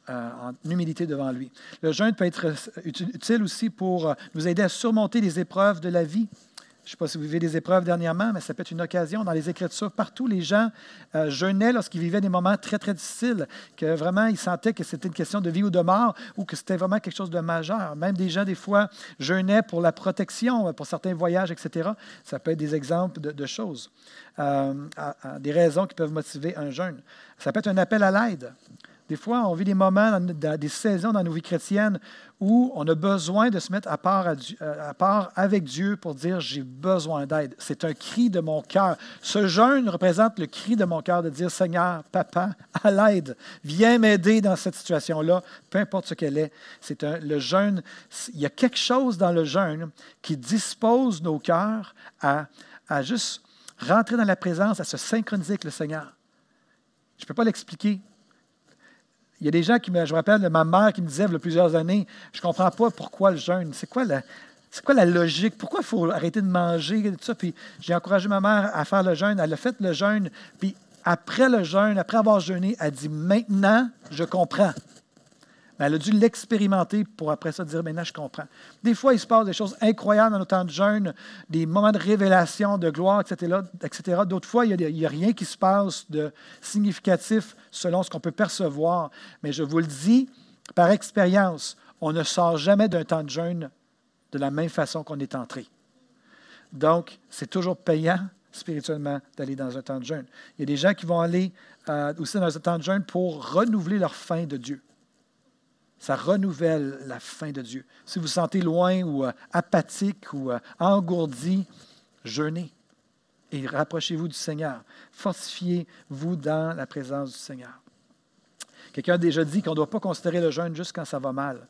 euh, en humilité devant lui. Le jeûne peut être utile aussi pour euh, nous aider à surmonter les épreuves de la vie. Je ne sais pas si vous vivez des épreuves dernièrement, mais ça peut être une occasion. Dans les Écritures, partout, les gens euh, jeûnaient lorsqu'ils vivaient des moments très, très difficiles, que vraiment, ils sentaient que c'était une question de vie ou de mort, ou que c'était vraiment quelque chose de majeur. Même des gens, des fois, jeûnaient pour la protection, pour certains voyages, etc. Ça peut être des exemples de, choses, euh, des raisons qui peuvent motiver un jeûne. Ça peut être un appel à l'aide. Des fois, on vit des moments, des saisons dans nos vies chrétiennes où on a besoin de se mettre à part, à, part avec Dieu pour dire j'ai besoin d'aide. C'est un cri de mon cœur. Ce jeûne représente le cri de mon cœur de dire Seigneur, Papa, à l'aide, viens m'aider dans cette situation-là, peu importe ce qu'elle est. C'est le jeûne. Il y a quelque chose dans le jeûne qui dispose nos cœurs à, à juste rentrer dans la présence, à se synchroniser avec le Seigneur. Je ne peux pas l'expliquer. Il y a des gens qui me, je me rappelle ma mère qui me disait il y a plusieurs années, je ne comprends pas pourquoi le jeûne. C'est quoi la, logique? Pourquoi il faut arrêter de manger? Tout ça? Puis j'ai encouragé ma mère à faire le jeûne. Elle a fait le jeûne. Puis après le jeûne, après avoir jeûné, elle dit Maintenant, je comprends. Elle a dû l'expérimenter pour après ça dire maintenant je comprends. Des fois, il se passe des choses incroyables dans nos temps de jeûne, des moments de révélation, de gloire, etc. etc. D'autres fois, il n'y a, a, rien qui se passe de significatif selon ce qu'on peut percevoir. Mais je vous le dis, par expérience, on ne sort jamais d'un temps de jeûne de la même façon qu'on est entré. Donc, c'est toujours payant spirituellement d'aller dans un temps de jeûne. Il y a des gens qui vont aller euh, aussi dans un temps de jeûne pour renouveler leur faim de Dieu. Ça renouvelle la fin de Dieu. Si vous sentez loin ou euh, apathique ou euh, engourdi, jeûnez et rapprochez-vous du Seigneur. Fortifiez-vous dans la présence du Seigneur. Quelqu'un a déjà dit qu'on ne doit pas considérer le jeûne juste quand ça va mal,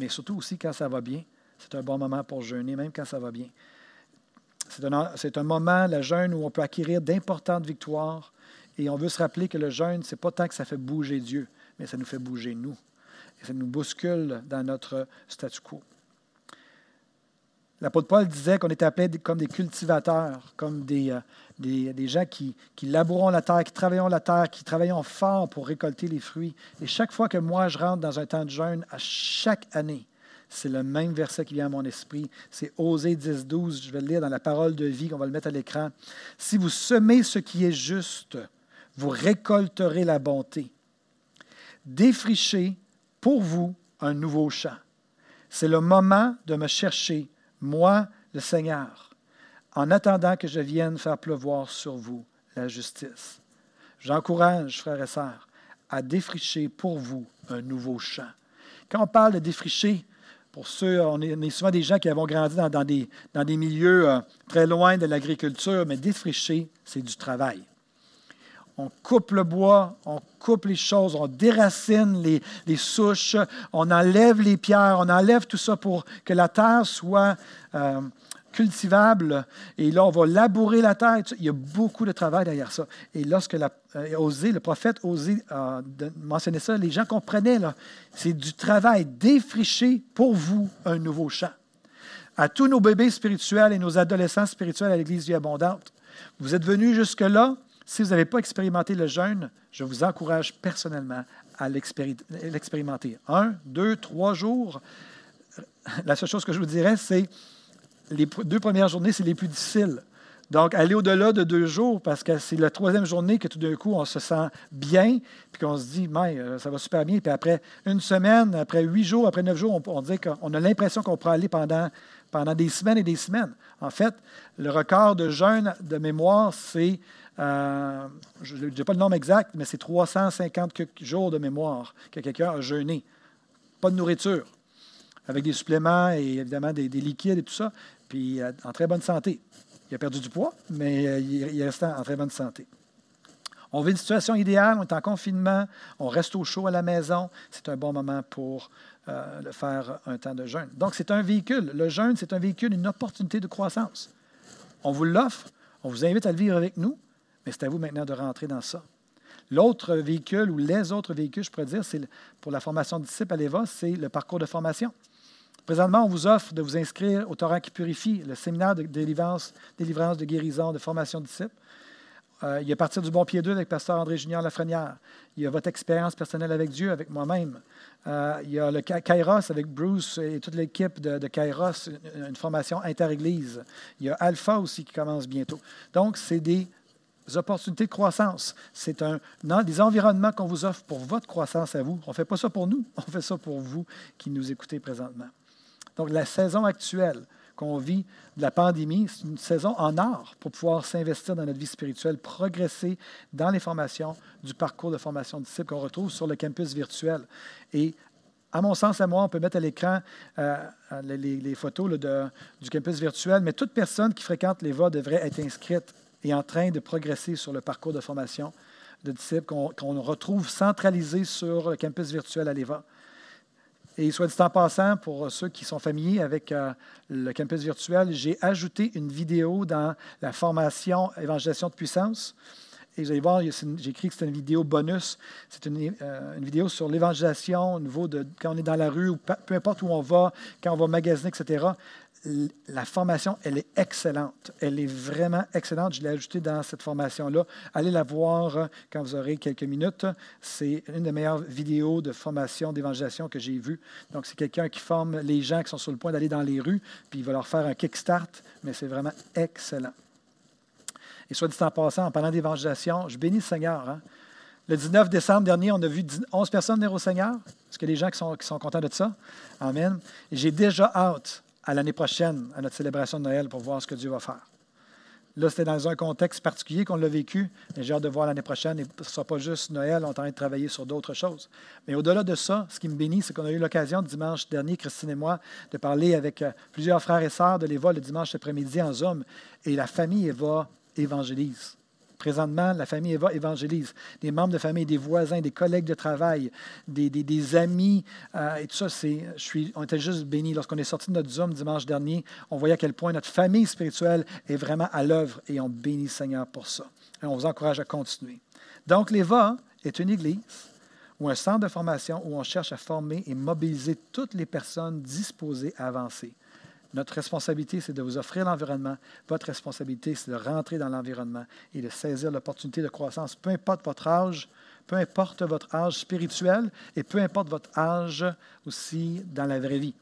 mais surtout aussi quand ça va bien. C'est un bon moment pour jeûner, même quand ça va bien. C'est un, un, moment, le jeûne, où on peut acquérir d'importantes victoires. Et on veut se rappeler que le jeûne, ce n'est pas tant que ça fait bouger Dieu, mais ça nous fait bouger nous nous bouscule dans notre statu quo. L'apôtre Paul disait qu'on était appelés comme des cultivateurs, comme des, euh, des, gens qui, qui labourons la terre, qui travaillons la terre, qui travaillons fort pour récolter les fruits. Et chaque fois que moi je rentre dans un temps de jeûne, à chaque année, c'est le même verset qui vient à mon esprit. C'est Osée 10, 12. Je vais le lire dans la parole de vie qu'on va le mettre à l'écran. Si vous semez ce qui est juste, vous récolterez la bonté. Défrichez pour vous un nouveau champ. C'est le moment de me chercher, moi, le Seigneur, en attendant que je vienne faire pleuvoir sur vous la justice. J'encourage, frères et sœurs, à défricher pour vous un nouveau champ. Quand on parle de défricher, pour ceux, on est, souvent des gens qui avons grandi dans, des, dans des, milieux euh, très loin de l'agriculture, mais défricher, c'est du travail. On coupe le bois, on coupe les choses, on déracine les, les, souches, on enlève les pierres, on enlève tout ça pour que la terre soit euh, cultivable. Et là, on va labourer la terre. Il y a beaucoup de travail derrière ça. Et lorsque la, euh, le prophète Osée a mentionné ça, les gens comprenaient, c'est du travail défriché pour vous un nouveau champ. À tous nos bébés spirituels et nos adolescents spirituels à l'Église Vie Abondante, vous êtes venus jusque-là. Si vous n'avez pas expérimenté le jeûne, je vous encourage personnellement à l'expérimenter. Un, deux, trois jours. La seule chose que je vous dirais, c'est les deux premières journées, c'est les plus difficiles. Donc, aller au-delà de deux jours, parce que c'est la troisième journée que tout d'un coup, on se sent bien, puis qu'on se dit, mais euh, ça va super bien. Puis après une semaine, après huit jours, après neuf jours, on, dit qu'on a l'impression qu'on pourra aller pendant, pendant des semaines et des semaines. En fait, le record de jeûne de mémoire, c'est, euh, je n'ai pas le nombre exact, mais c'est 350 jours de mémoire que quelqu'un a jeûné. Pas de nourriture, avec des suppléments et évidemment des, des liquides et tout ça puis euh, en très bonne santé. Il a perdu du poids, mais euh, il reste en très bonne santé. On vit une situation idéale, on est en confinement, on reste au chaud à la maison. C'est un bon moment pour euh, faire un temps de jeûne. Donc, c'est un véhicule. Le jeûne, c'est un véhicule, une opportunité de croissance. On vous l'offre, on vous invite à le vivre avec nous, mais c'est à vous maintenant de rentrer dans ça. L'autre véhicule ou les autres véhicules, je pourrais dire, c'est pour la formation de disciples à l'EVA, c'est le parcours de formation. Présentement, on vous offre de vous inscrire au Torah qui purifie, le séminaire de délivrance, de guérison, de formation de disciples. Euh, il y a partir du bon pied 2 avec Pasteur André Junior Lafrenière. Il y a votre expérience personnelle avec Dieu, avec moi-même. Euh, il y a le Kairos avec Bruce et toute l'équipe de, Kairos, une, formation inter-église. Il y a Alpha aussi qui commence bientôt. Donc, c'est des opportunités de croissance. C'est un, des environnements qu'on vous offre pour votre croissance à vous. On ne fait pas ça pour nous, on fait ça pour vous qui nous écoutez présentement. Donc, la saison actuelle qu'on vit de la pandémie, c'est une saison en or pour pouvoir s'investir dans notre vie spirituelle, progresser dans les formations du parcours de formation de disciples qu'on retrouve sur le campus virtuel. Et à mon sens, à moi, on peut mettre à l'écran euh, les, photos du campus virtuel, mais toute personne qui fréquente l'EVA devrait être inscrite et en train de progresser sur le parcours de formation de disciples qu'on retrouve centralisé sur le campus virtuel à l'EVA. Et soit dit en passant, pour ceux qui sont familiers avec euh, le campus virtuel, j'ai ajouté une vidéo dans la formation Évangélisation de puissance. Et vous allez voir, j'ai écrit que c'est une vidéo bonus. C'est une, euh, une, vidéo sur l'évangélisation au niveau de quand on est dans la rue ou peu importe où on va, quand on va magasiner, etc la formation, elle est excellente. Elle est vraiment excellente. Je l'ai ajoutée dans cette formation-là. Allez la voir euh, quand vous aurez quelques minutes. C'est une des meilleures vidéos de formation d'évangélisation que j'ai vues. Donc, c'est quelqu'un qui forme les gens qui sont sur le point d'aller dans les rues, puis il va leur faire un kickstart, mais c'est vraiment excellent. Et soit dit en passant, en parlant d'évangélisation, je bénis le Seigneur. Hein. Le 19 décembre dernier, on a vu 11 personnes venir au Seigneur. Est-ce a des gens qui sont, qui sont contents de ça? Amen. J'ai déjà hâte à l'année prochaine, à notre célébration de Noël, pour voir ce que Dieu va faire. Là, c'était dans un contexte particulier qu'on l'a vécu, mais j'ai hâte de voir l'année prochaine. Et ce ne sera pas juste Noël, on est en train de travailler sur d'autres choses. Mais au-delà de ça, ce qui me bénit, c'est qu'on a eu l'occasion dimanche dernier, Christine et moi, de parler avec euh, plusieurs frères et sœurs de l'Éva le dimanche après-midi en Zoom. Et la famille Éva évangélise. Présentement, la famille Eva évangélise. Des membres de famille, des voisins, des collègues de travail, des, amis, euh, et tout ça, c'est, on était juste bénis. Lorsqu'on est sorti de notre Zoom dimanche dernier, on voyait à quel point notre famille spirituelle est vraiment à l'œuvre et on bénit Seigneur pour ça. Et on vous encourage à continuer. Donc, l'Eva est une église ou un centre de formation où on cherche à former et mobiliser toutes les personnes disposées à avancer. Notre responsabilité, c'est de vous offrir l'environnement. Votre responsabilité, c'est de rentrer dans l'environnement et de saisir l'opportunité de croissance, peu importe votre âge, peu importe votre âge spirituel et peu importe votre âge aussi dans la vraie vie.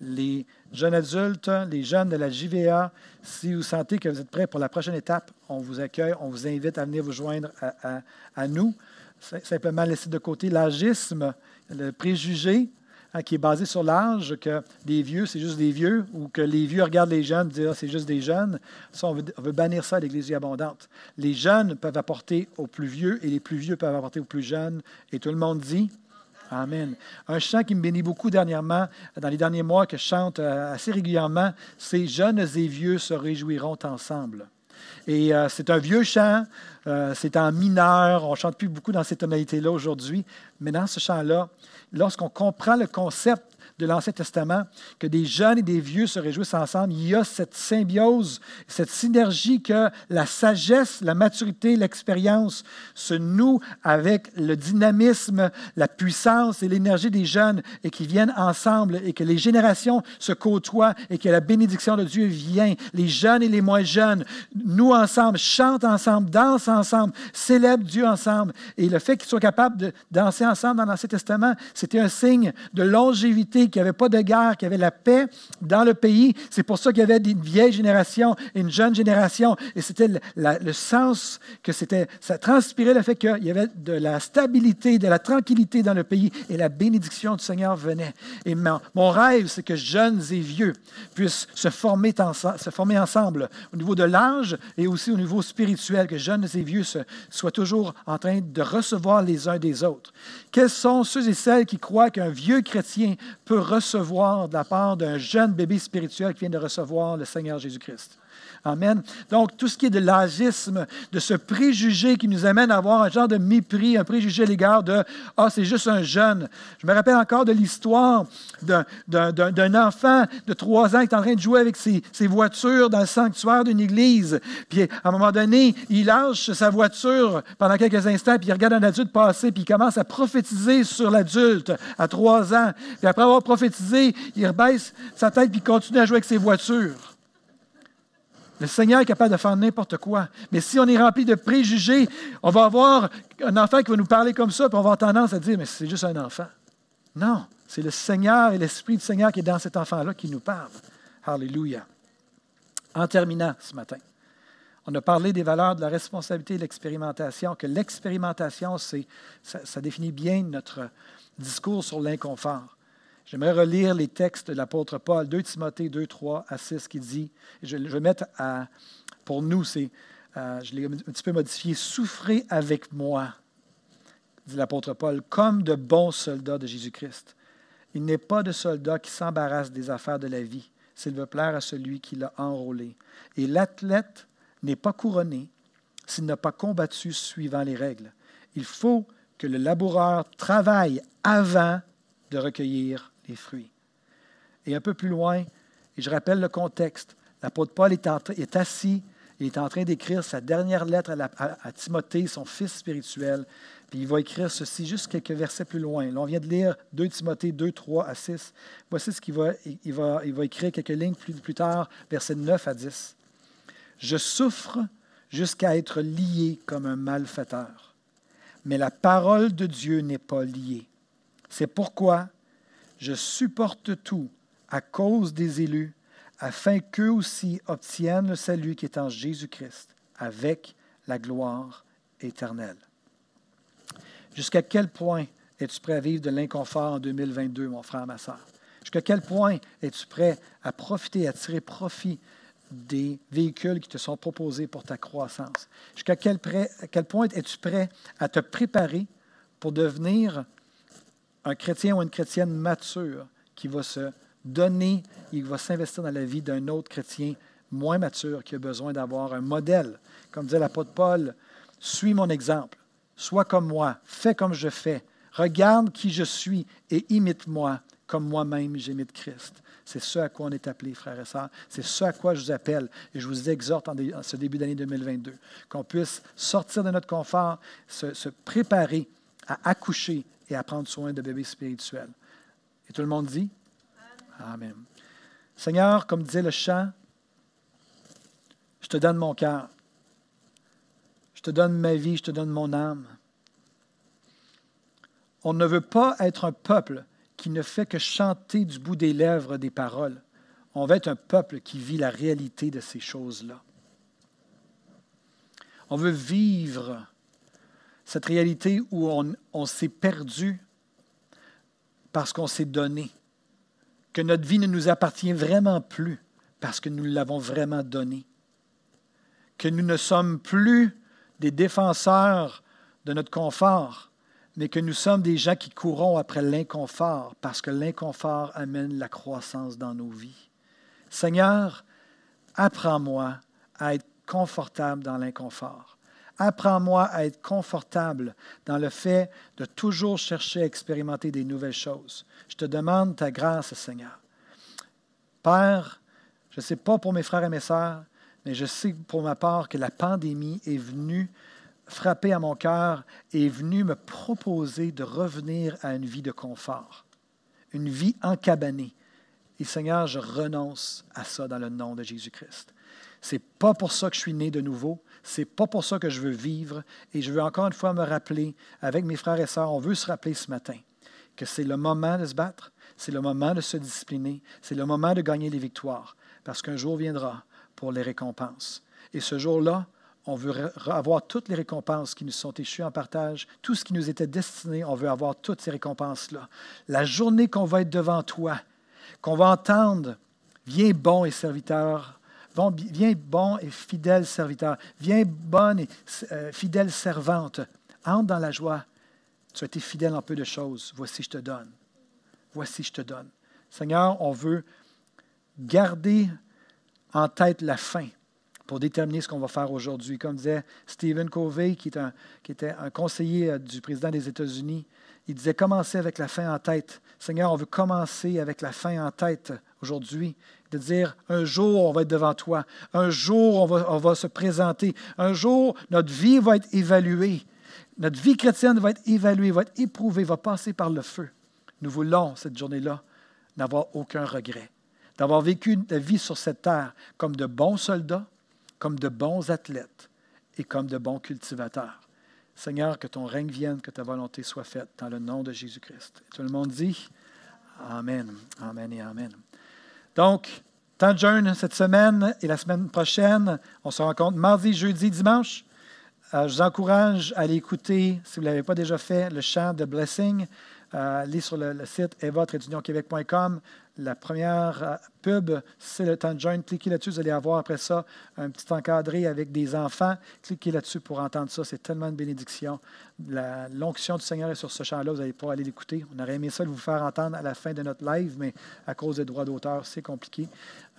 les jeunes adultes, les jeunes de la JVA, si vous sentez que vous êtes prêts pour la prochaine étape, on vous accueille, on vous invite à venir vous joindre à, nous. Simplement laisser de côté l'agisme, le préjugé hein, qui est basé sur l'âge, que les vieux, c'est juste des vieux, ou que les vieux regardent les jeunes disent c'est juste des jeunes. Ça, on veut, bannir ça à l'Église abondante. Les jeunes peuvent apporter aux plus vieux et les plus vieux peuvent apporter aux plus jeunes. Et tout le monde dit Amen. Un chant qui me bénit beaucoup dernièrement, dans les derniers mois, que je chante euh, assez régulièrement, c'est Jeunes et vieux se réjouiront ensemble. Et euh, c'est un vieux chant, euh, c'est en mineur, on ne chante plus beaucoup dans cette tonalité-là aujourd'hui, mais dans ce chant-là, lorsqu'on comprend le concept de l'Ancien Testament, que des jeunes et des vieux se réjouissent ensemble. Il y a cette symbiose, cette synergie que la sagesse, la maturité, l'expérience se nouent avec le dynamisme, la puissance et l'énergie des jeunes et qui viennent ensemble et que les générations se côtoient et que la bénédiction de Dieu vient. Les jeunes et les moins jeunes, nous ensemble, chantent ensemble, dansent ensemble, célèbrent Dieu ensemble. Et le fait qu'ils soient capables de danser ensemble dans l'Ancien Testament, c'était un signe de longévité qu'il n'y avait pas de guerre, qu'il y avait la paix dans le pays. C'est pour ça qu'il y avait une vieille génération et une jeune génération. Et c'était le, sens que c'était, ça transpirait le fait qu'il y avait de la stabilité, de la tranquillité dans le pays et la bénédiction du Seigneur venait. Et mon, rêve, c'est que jeunes et vieux puissent se former, se former ensemble au niveau de l'âge et aussi au niveau spirituel, que jeunes et vieux soient toujours en train de recevoir les uns des autres. Quels sont ceux et celles qui croient qu'un vieux chrétien peut recevoir de la part d'un jeune bébé spirituel qui vient de recevoir le Seigneur Jésus-Christ. Amen. Donc, tout ce qui est de l'agisme, de ce préjugé qui nous amène à avoir un genre de mépris, un préjugé à l'égard de Ah, c'est juste un jeune. Je me rappelle encore de l'histoire d'un enfant de trois ans qui est en train de jouer avec ses, voitures dans le sanctuaire d'une église. Puis, à un moment donné, il lâche sa voiture pendant quelques instants, puis il regarde un adulte passer, puis il commence à prophétiser sur l'adulte à trois ans. Puis, après avoir prophétisé, il rebaisse sa tête, puis il continue à jouer avec ses voitures. Le Seigneur est capable de faire n'importe quoi. Mais si on est rempli de préjugés, on va avoir un enfant qui va nous parler comme ça, puis on va avoir tendance à dire, mais c'est juste un enfant. Non, c'est le Seigneur et l'Esprit du Seigneur qui est dans cet enfant-là qui nous parle. Alléluia. En terminant ce matin, on a parlé des valeurs de la responsabilité et de l'expérimentation, que l'expérimentation, ça, ça définit bien notre discours sur l'inconfort. J'aimerais relire les textes de l'apôtre Paul, 2 Timothée 2, 3 à 6, qui dit, je, vais mettre à, pour nous, c'est, euh, je l'ai un petit peu modifié, souffrez avec moi, dit l'apôtre Paul, comme de bons soldats de Jésus-Christ. Il n'est pas de soldat qui s'embarrasse des affaires de la vie, s'il veut plaire à celui qui l'a enrôlé. Et l'athlète n'est pas couronné s'il n'a pas combattu suivant les règles. Il faut que le laboureur travaille avant de recueillir les fruits. Et un peu plus loin, et je rappelle le contexte, l'apôtre Paul est, assis, il est en train d'écrire sa dernière lettre à, Timothée, son fils spirituel, puis il va écrire ceci juste quelques versets plus loin. Là, on vient de lire 2 Timothée 2, 3 à 6. Voici ce qu'il va, il va, il va écrire quelques lignes plus, plus tard, versets 9 à 10. Je souffre jusqu'à être lié comme un malfaiteur, mais la parole de Dieu n'est pas liée. C'est pourquoi je supporte tout à cause des élus, afin qu'eux aussi obtiennent le salut qui est en Jésus-Christ, avec la gloire éternelle. Jusqu'à quel point es-tu prêt à vivre de l'inconfort en 2022, mon frère, ma soeur? Jusqu'à quel point es-tu prêt à profiter, à tirer profit des véhicules qui te sont proposés pour ta croissance? Jusqu'à quel, quel point es-tu prêt à te préparer pour devenir un chrétien ou une chrétienne mature qui va se donner, il va s'investir dans la vie d'un autre chrétien moins mature qui a besoin d'avoir un modèle. Comme disait l'apôtre Paul, suis mon exemple, sois comme moi, fais comme je fais, regarde qui je suis et imite-moi comme moi-même j'imite Christ. C'est ce à quoi on est appelé, frères et sœurs. C'est ce à quoi je vous appelle et je vous exhorte en, ce début d'année 2022, qu'on puisse sortir de notre confort, se préparer à accoucher et à prendre soin de bébés spirituels. Et tout le monde dit? Amen. Seigneur, comme disait le chant, je te donne mon cœur. Je te donne ma vie, je te donne mon âme. On ne veut pas être un peuple qui ne fait que chanter du bout des lèvres des paroles. On veut être un peuple qui vit la réalité de ces choses-là. On veut vivre cette réalité où on, s'est perdu parce qu'on s'est donné, que notre vie ne nous appartient vraiment plus parce que nous l'avons vraiment donné, que nous ne sommes plus des défenseurs de notre confort, mais que nous sommes des gens qui courons après l'inconfort parce que l'inconfort amène la croissance dans nos vies. Seigneur, apprends-moi à être confortable dans l'inconfort. Apprends-moi à être confortable dans le fait de toujours chercher à expérimenter des nouvelles choses. Je te demande ta grâce, Seigneur. Père, je ne sais pas pour mes frères et mes sœurs, mais je sais pour ma part que la pandémie est venue frapper à mon cœur et est venue me proposer de revenir à une vie de confort, une vie encabanée. Et Seigneur, je renonce à ça dans le nom de Jésus-Christ. C'est pas pour ça que je suis né de nouveau. C'est pas pour ça que je veux vivre. Et je veux encore une fois me rappeler, avec mes frères et sœurs, on veut se rappeler ce matin que c'est le moment de se battre, c'est le moment de se discipliner, c'est le moment de gagner les victoires, parce qu'un jour viendra pour les récompenses. Et ce jour-là, on veut avoir toutes les récompenses qui nous sont échues en partage, tout ce qui nous était destiné, on veut avoir toutes ces récompenses-là. La journée qu'on va être devant toi, qu'on va entendre, viens bon et serviteur Viens bon et fidèle serviteur. Viens bonne et euh, fidèle servante. Entre dans la joie. Tu as été fidèle en peu de choses. Voici, je te donne. Voici, je te donne. Seigneur, on veut garder en tête la fin pour déterminer ce qu'on va faire aujourd'hui. Comme disait Stephen Covey, qui, qui était un conseiller euh, du président des États-Unis, il disait commencer avec la fin en tête. Seigneur, on veut commencer avec la fin en tête aujourd'hui de dire un jour on va être devant toi, un jour on va, on va se présenter, un jour notre vie va être évaluée, notre vie chrétienne va être évaluée, va être éprouvée, va passer par le feu. Nous voulons cette journée-là n'avoir aucun regret, d'avoir vécu la vie sur cette terre comme de bons soldats, comme de bons athlètes et comme de bons cultivateurs. Seigneur, que ton règne vienne, que ta volonté soit faite dans le nom de Jésus-Christ. Tout le monde dit Amen, Amen et Amen. Donc, temps de jeûne cette semaine et la semaine prochaine. On se rencontre mardi, jeudi, dimanche. Euh, je vous encourage à aller écouter, si vous ne l'avez pas déjà fait, le chant de Blessing. Euh, allez sur le, site eva-québec.com. La première euh, pub, c'est le temps de jeûne. Cliquez là-dessus, vous allez avoir après ça un petit encadré avec des enfants. Cliquez là-dessus pour entendre ça. C'est tellement une bénédiction. L'onction du Seigneur est sur ce chant-là. Vous allez pouvoir aller l'écouter. On aurait aimé ça de vous faire entendre à la fin de notre live, mais à cause des droits d'auteur, c'est compliqué.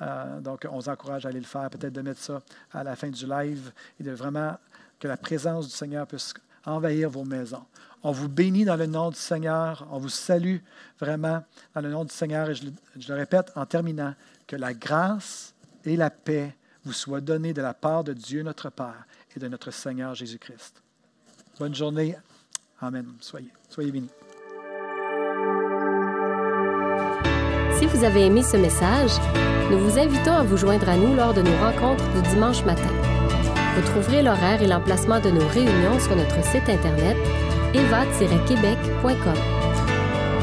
Euh, donc, on vous encourage à aller le faire, peut-être de mettre ça à la fin du live et de vraiment que la présence du Seigneur puisse envahir vos maisons. On vous bénit dans le nom du Seigneur. On vous salue vraiment dans le nom du Seigneur. Et je, le répète en terminant, que la grâce et la paix vous soient données de la part de Dieu notre Père et de notre Seigneur Jésus-Christ. Bonne journée. Amen. Soyez, soyez bénis. Si vous avez aimé ce message, nous vous invitons à vous joindre à nous lors de nos rencontres du dimanche matin. Vous trouverez l'horaire et l'emplacement de nos réunions sur notre site Internet eva-québec.com.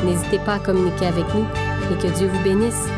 N'hésitez pas à communiquer avec nous et que Dieu vous bénisse.